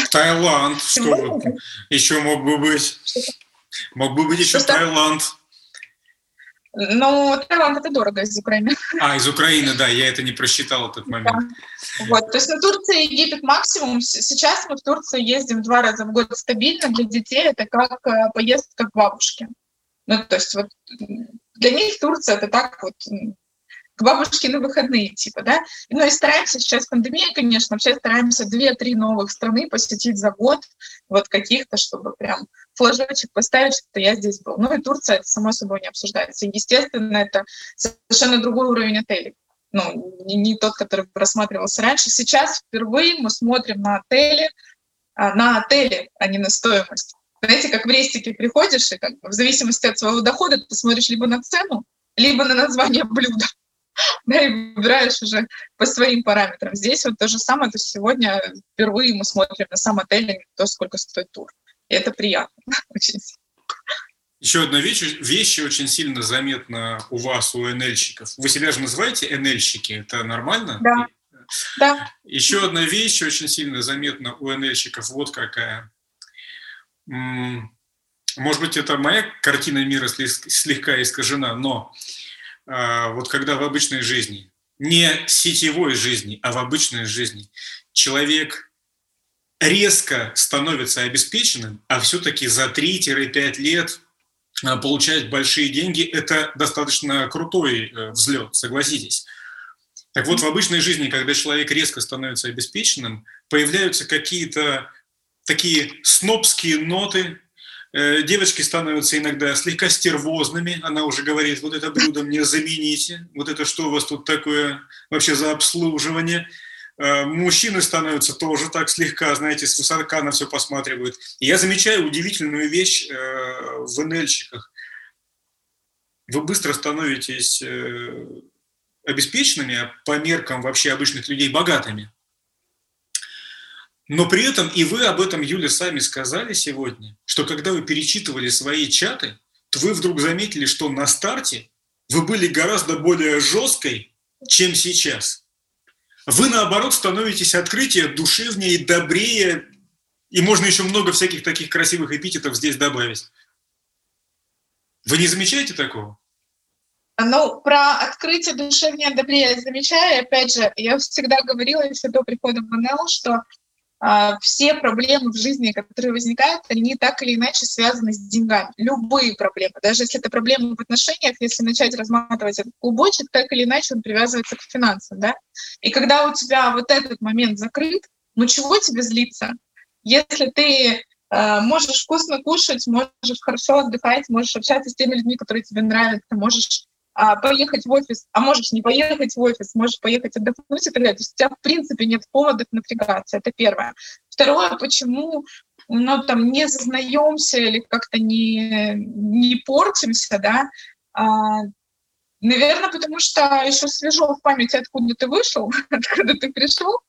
Speaker 1: Таиланд, что еще мог бы быть? Мог бы быть еще Таиланд.
Speaker 2: Но Таиланд это дорого из Украины.
Speaker 1: А, из Украины, да, я это не просчитал этот момент.
Speaker 2: Да. Вот, то есть на Турции и Египет максимум. Сейчас мы в Турцию ездим два раза в год стабильно. Для детей это как э, поездка к бабушке. Ну, то есть вот для них Турция это так вот к бабушке на выходные, типа, да. Ну и стараемся, сейчас пандемия, конечно, вообще стараемся две-три новых страны посетить за год, вот каких-то, чтобы прям флажочек поставить, что я здесь был. Ну и Турция, это само собой не обсуждается. Естественно, это совершенно другой уровень отелей. Ну, не, не тот, который рассматривался раньше. Сейчас впервые мы смотрим на отели, а, на отели, а не на стоимость. Знаете, как в рестике приходишь, и как в зависимости от своего дохода ты смотришь либо на цену, либо на название блюда. да, и выбираешь уже по своим параметрам. Здесь вот то же самое, то есть сегодня впервые мы смотрим на сам отель, а то, сколько стоит тур. И это приятно очень
Speaker 1: Еще одна вещь, вещь очень сильно заметна у вас, у НЛщиков. Вы себя же называете НЛщики, это нормально?
Speaker 2: Да. да.
Speaker 1: Еще одна вещь очень сильно заметна у НЛщиков, вот какая. Может быть, это моя картина мира слегка искажена, но а, вот когда в обычной жизни, не сетевой жизни, а в обычной жизни, человек резко становится обеспеченным, а все-таки за 3-5 лет а, получать большие деньги – это достаточно крутой э, взлет, согласитесь. Так вот, в обычной жизни, когда человек резко становится обеспеченным, появляются какие-то такие снобские ноты, Э, девочки становятся иногда слегка стервозными. Она уже говорит, вот это блюдо мне замените. Вот это что у вас тут такое вообще за обслуживание? Э, мужчины становятся тоже так слегка, знаете, с высока на все посматривают. И я замечаю удивительную вещь э, в НЛьщиках. Вы быстро становитесь обеспеченными, а по меркам вообще обычных людей богатыми. Но при этом и вы об этом, Юля, сами сказали сегодня, что когда вы перечитывали свои чаты, то вы вдруг заметили, что на старте вы были гораздо более жесткой, чем сейчас. Вы, наоборот, становитесь открытие душевнее, добрее, и можно еще много всяких таких красивых эпитетов здесь добавить. Вы не замечаете такого?
Speaker 2: Ну, про открытие душевнее, добрее я замечаю. Опять же, я всегда говорила еще до прихода в НЛ, что все проблемы в жизни, которые возникают, они так или иначе связаны с деньгами. Любые проблемы. Даже если это проблемы в отношениях, если начать разматывать этот клубочек, так или иначе он привязывается к финансам. Да? И когда у тебя вот этот момент закрыт, ну чего тебе злиться? Если ты э, можешь вкусно кушать, можешь хорошо отдыхать, можешь общаться с теми людьми, которые тебе нравятся, можешь а, поехать в офис, а можешь не поехать в офис, можешь поехать отдохнуть и так далее. То есть у тебя, в принципе, нет поводов напрягаться. Это первое. Второе, почему ну, там, не зазнаемся или как-то не, не портимся, да, а, Наверное, потому что еще свежо в памяти, откуда ты вышел, откуда ты пришел,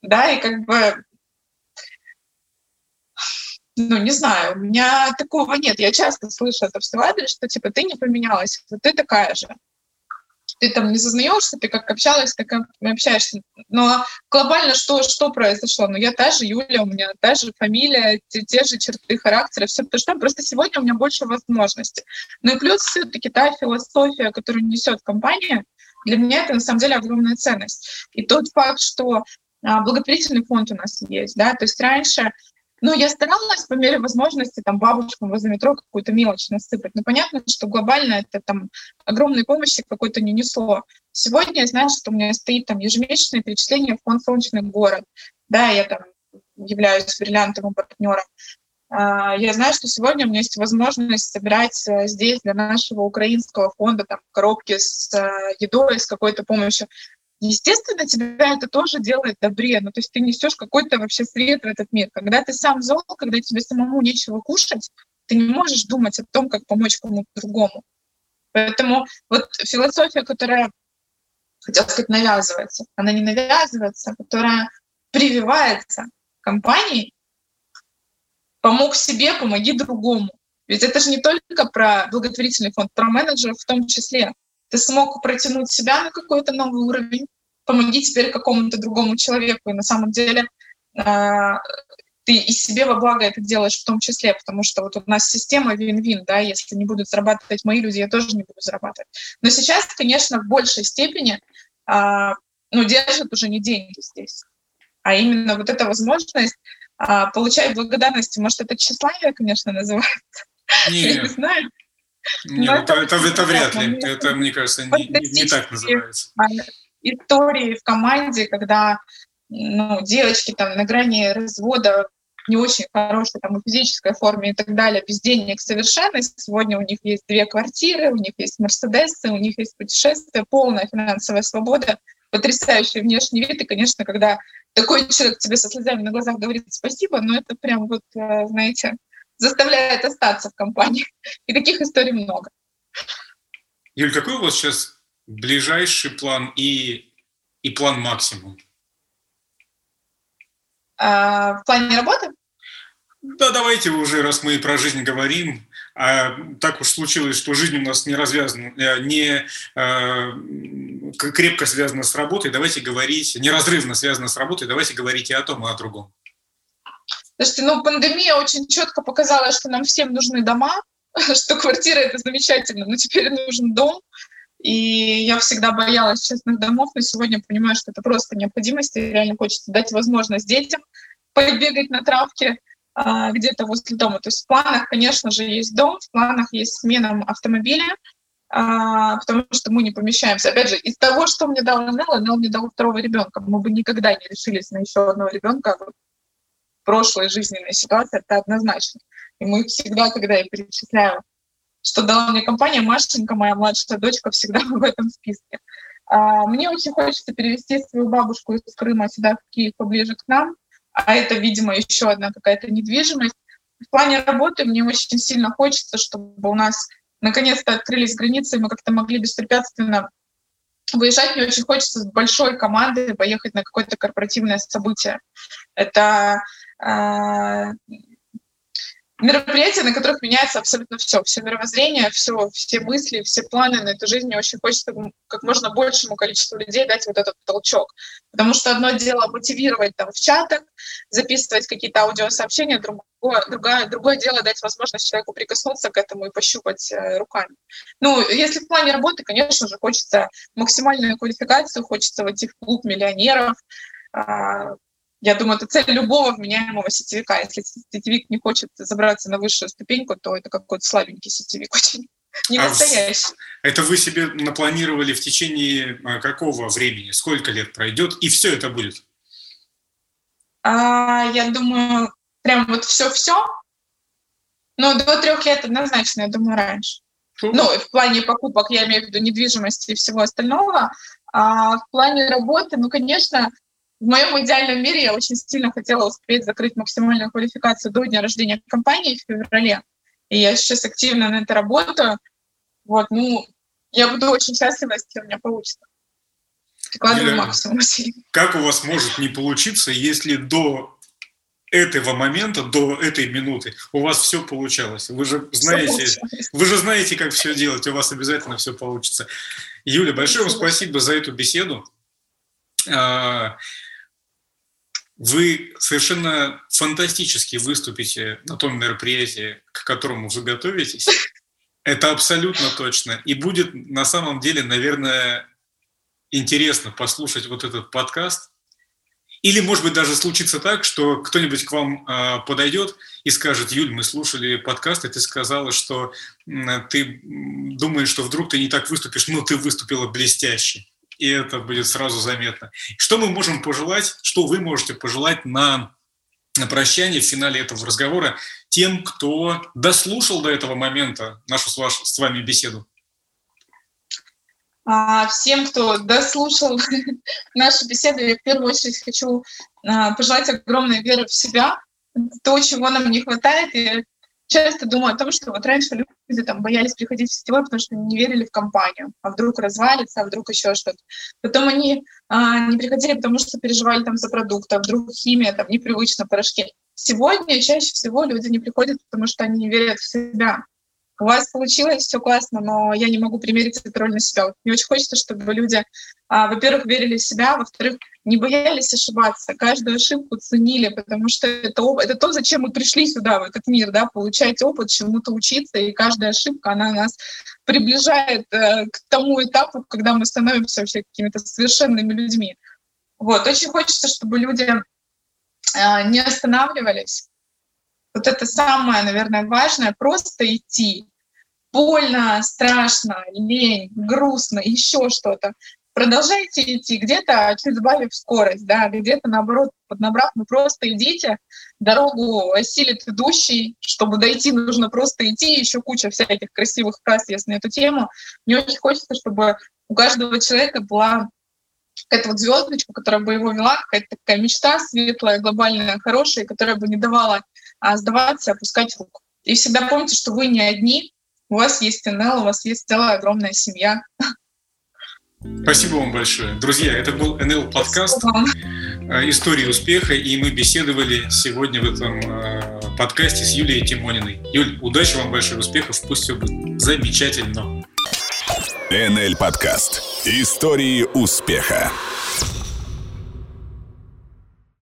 Speaker 2: да, и как бы ну, не знаю, у меня такого нет. Я часто слышу свой адрес, что типа ты не поменялась, вот ты такая же. Ты там не зазнаешься, ты как общалась, так и общаешься. Но глобально что, что произошло? Ну, я та же Юля, у меня та же фамилия, те, те же черты характера, все то, что просто сегодня у меня больше возможностей. Ну и плюс все-таки та философия, которую несет компания, для меня это на самом деле огромная ценность. И тот факт, что а, благотворительный фонд у нас есть, да, то есть раньше ну, я старалась по мере возможности там бабушкам возле метро какую-то мелочь насыпать. Но понятно, что глобально это там огромной помощи какой-то не несло. Сегодня я знаю, что у меня стоит там ежемесячное перечисление в фонд «Солнечный город». Да, я там являюсь бриллиантовым партнером. А, я знаю, что сегодня у меня есть возможность собирать э, здесь для нашего украинского фонда там, коробки с э, едой, с какой-то помощью. Естественно, тебя это тоже делает добрее. Ну, то есть ты несешь какой-то вообще свет в этот мир. Когда ты сам зол, когда тебе самому нечего кушать, ты не можешь думать о том, как помочь кому-то другому. Поэтому вот философия, которая, хотел сказать, навязывается, она не навязывается, которая прививается компанией, помог себе, помоги другому. Ведь это же не только про благотворительный фонд, про менеджеров в том числе ты смог протянуть себя на какой-то новый уровень, помоги теперь какому-то другому человеку. И на самом деле э, ты и себе во благо это делаешь в том числе, потому что вот у нас система вин-вин, да, если не будут зарабатывать мои люди, я тоже не буду зарабатывать. Но сейчас, конечно, в большей степени э, ну, держат уже не деньги здесь, а именно вот эта возможность э, получать благодарность. Может, это тщеславие, конечно, называется.
Speaker 1: Нет. Не знаю. Нет, это, это, это вряд ли. Это, мне кажется, не, не так называется.
Speaker 2: Истории в команде, когда ну, девочки там на грани развода не очень хорошей там, физической форме и так далее, без денег совершенно. Сегодня у них есть две квартиры, у них есть Мерседесы, у них есть путешествия, полная финансовая свобода, потрясающий внешний вид. И, конечно, когда такой человек тебе со слезами на глазах говорит спасибо, ну это прям вот, э, знаете, заставляет остаться в компании. И таких историй много.
Speaker 1: Юль, какой у вас сейчас ближайший план и, и план максимум?
Speaker 2: А, в плане работы?
Speaker 1: Да, давайте уже, раз мы про жизнь говорим, а так уж случилось, что жизнь у нас не развязана, э, не э, крепко связана с работой, давайте говорить, неразрывно связана с работой, давайте говорить и о том, и о другом.
Speaker 2: Слушайте, ну, пандемия очень четко показала, что нам всем нужны дома, что квартира — это замечательно, но теперь нужен дом. И я всегда боялась частных домов, но сегодня понимаю, что это просто необходимость, и реально хочется дать возможность детям побегать на травке а, где-то возле дома. То есть в планах, конечно же, есть дом, в планах есть смена автомобиля, а, потому что мы не помещаемся. Опять же, из того, что мне дал НЛ, НЛ мне дал второго ребенка. Мы бы никогда не решились на еще одного ребенка прошлой жизненной ситуации, это однозначно. И мы всегда, когда я перечисляю, что дала мне компания, Машенька, моя младшая дочка, всегда в этом списке. А, мне очень хочется перевести свою бабушку из Крыма сюда, в Киев, поближе к нам, а это, видимо, еще одна какая-то недвижимость. В плане работы мне очень сильно хочется, чтобы у нас наконец-то открылись границы, и мы как-то могли беспрепятственно выезжать. Мне очень хочется с большой командой поехать на какое-то корпоративное событие. Это мероприятия, на которых меняется абсолютно все, все мировоззрение, все, все мысли, все планы на эту жизнь. Мне очень хочется как можно большему количеству людей дать вот этот толчок. Потому что одно дело мотивировать там в чатах, записывать какие-то аудиосообщения, другое, другое, другое дело дать возможность человеку прикоснуться к этому и пощупать э, руками. Ну, если в плане работы, конечно же, хочется максимальную квалификацию, хочется войти в клуб миллионеров, э, Я думаю, это цель любого вменяемого сетевика. Если сетевик не хочет забраться на высшую ступеньку, то это какой-то слабенький сетевик очень. Не а настоящий.
Speaker 1: Это вы себе напланировали в течение а, какого времени? Сколько лет пройдет? И все это будет?
Speaker 2: А, я думаю, прям вот все-все. Ну, до трех лет однозначно, я думаю, раньше. Ну, в плане покупок, я имею в виду недвижимости и всего остального. А в плане работы, ну, конечно, в моем идеальном мире я очень сильно хотела успеть закрыть максимальную квалификацию до дня рождения компании в феврале. И я сейчас активно на это работаю. Вот, ну, я буду очень счастлива, если у меня получится.
Speaker 1: Прикладываю максимум усилий. Как у вас может не получиться, если до этого момента, до этой минуты у вас все получалось? Вы же знаете, вы же знаете, как все делать, у вас обязательно все получится. Юля, большое вам спасибо за эту беседу. Вы совершенно фантастически выступите на том мероприятии, к которому вы готовитесь. Это абсолютно точно. И будет на самом деле, наверное, интересно послушать вот этот подкаст. Или, может быть, даже случится так, что кто-нибудь к вам э, подойдет и скажет, Юль, мы слушали подкаст, и ты сказала, что э, ты думаешь, что вдруг ты не так выступишь, но ты выступила блестяще и это будет сразу заметно. Что мы можем пожелать, что вы можете пожелать на, на прощание в финале этого разговора тем, кто дослушал до этого момента нашу с, вами беседу?
Speaker 2: А, всем, кто дослушал нашу беседу, я в первую очередь хочу а, пожелать огромной веры в себя, то, чего нам не хватает. И часто думаю о том, что вот раньше люди там боялись приходить в фестиваль, потому что не верили в компанию, а вдруг развалится, а вдруг еще что-то. Потом они а, не приходили, потому что переживали там за продукт, а вдруг химия, там непривычно порошки. Сегодня чаще всего люди не приходят, потому что они не верят в себя у вас получилось, все классно, но я не могу примерить эту роль на себя. Вот мне очень хочется, чтобы люди, а, во-первых, верили в себя, во-вторых, не боялись ошибаться, каждую ошибку ценили, потому что это, это то, зачем мы пришли сюда, в этот мир, да, получать опыт, чему-то учиться, и каждая ошибка, она нас приближает э, к тому этапу, когда мы становимся вообще какими-то совершенными людьми. Вот, очень хочется, чтобы люди э, не останавливались, вот это самое, наверное, важное, просто идти. Больно, страшно, лень, грустно, еще что-то. Продолжайте идти, где-то чуть сбавив скорость, да, где-то наоборот, поднабрав, ну просто идите, дорогу осилит идущий, чтобы дойти, нужно просто идти, еще куча всяких красивых фраз есть на эту тему. Мне очень хочется, чтобы у каждого человека была какая-то вот звездочка, которая бы его вела, какая-то такая мечта светлая, глобальная, хорошая, которая бы не давала а, сдаваться, опускать руку. И всегда помните, что вы не одни, у вас есть НЛ, у вас есть целая огромная семья.
Speaker 1: Спасибо вам большое. Друзья, это был НЛ подкаст э, «Истории успеха», и мы беседовали сегодня в этом э, подкасте с Юлией Тимониной. Юль, удачи вам, больших успехов, пусть все будет замечательно.
Speaker 3: НЛ подкаст «Истории успеха».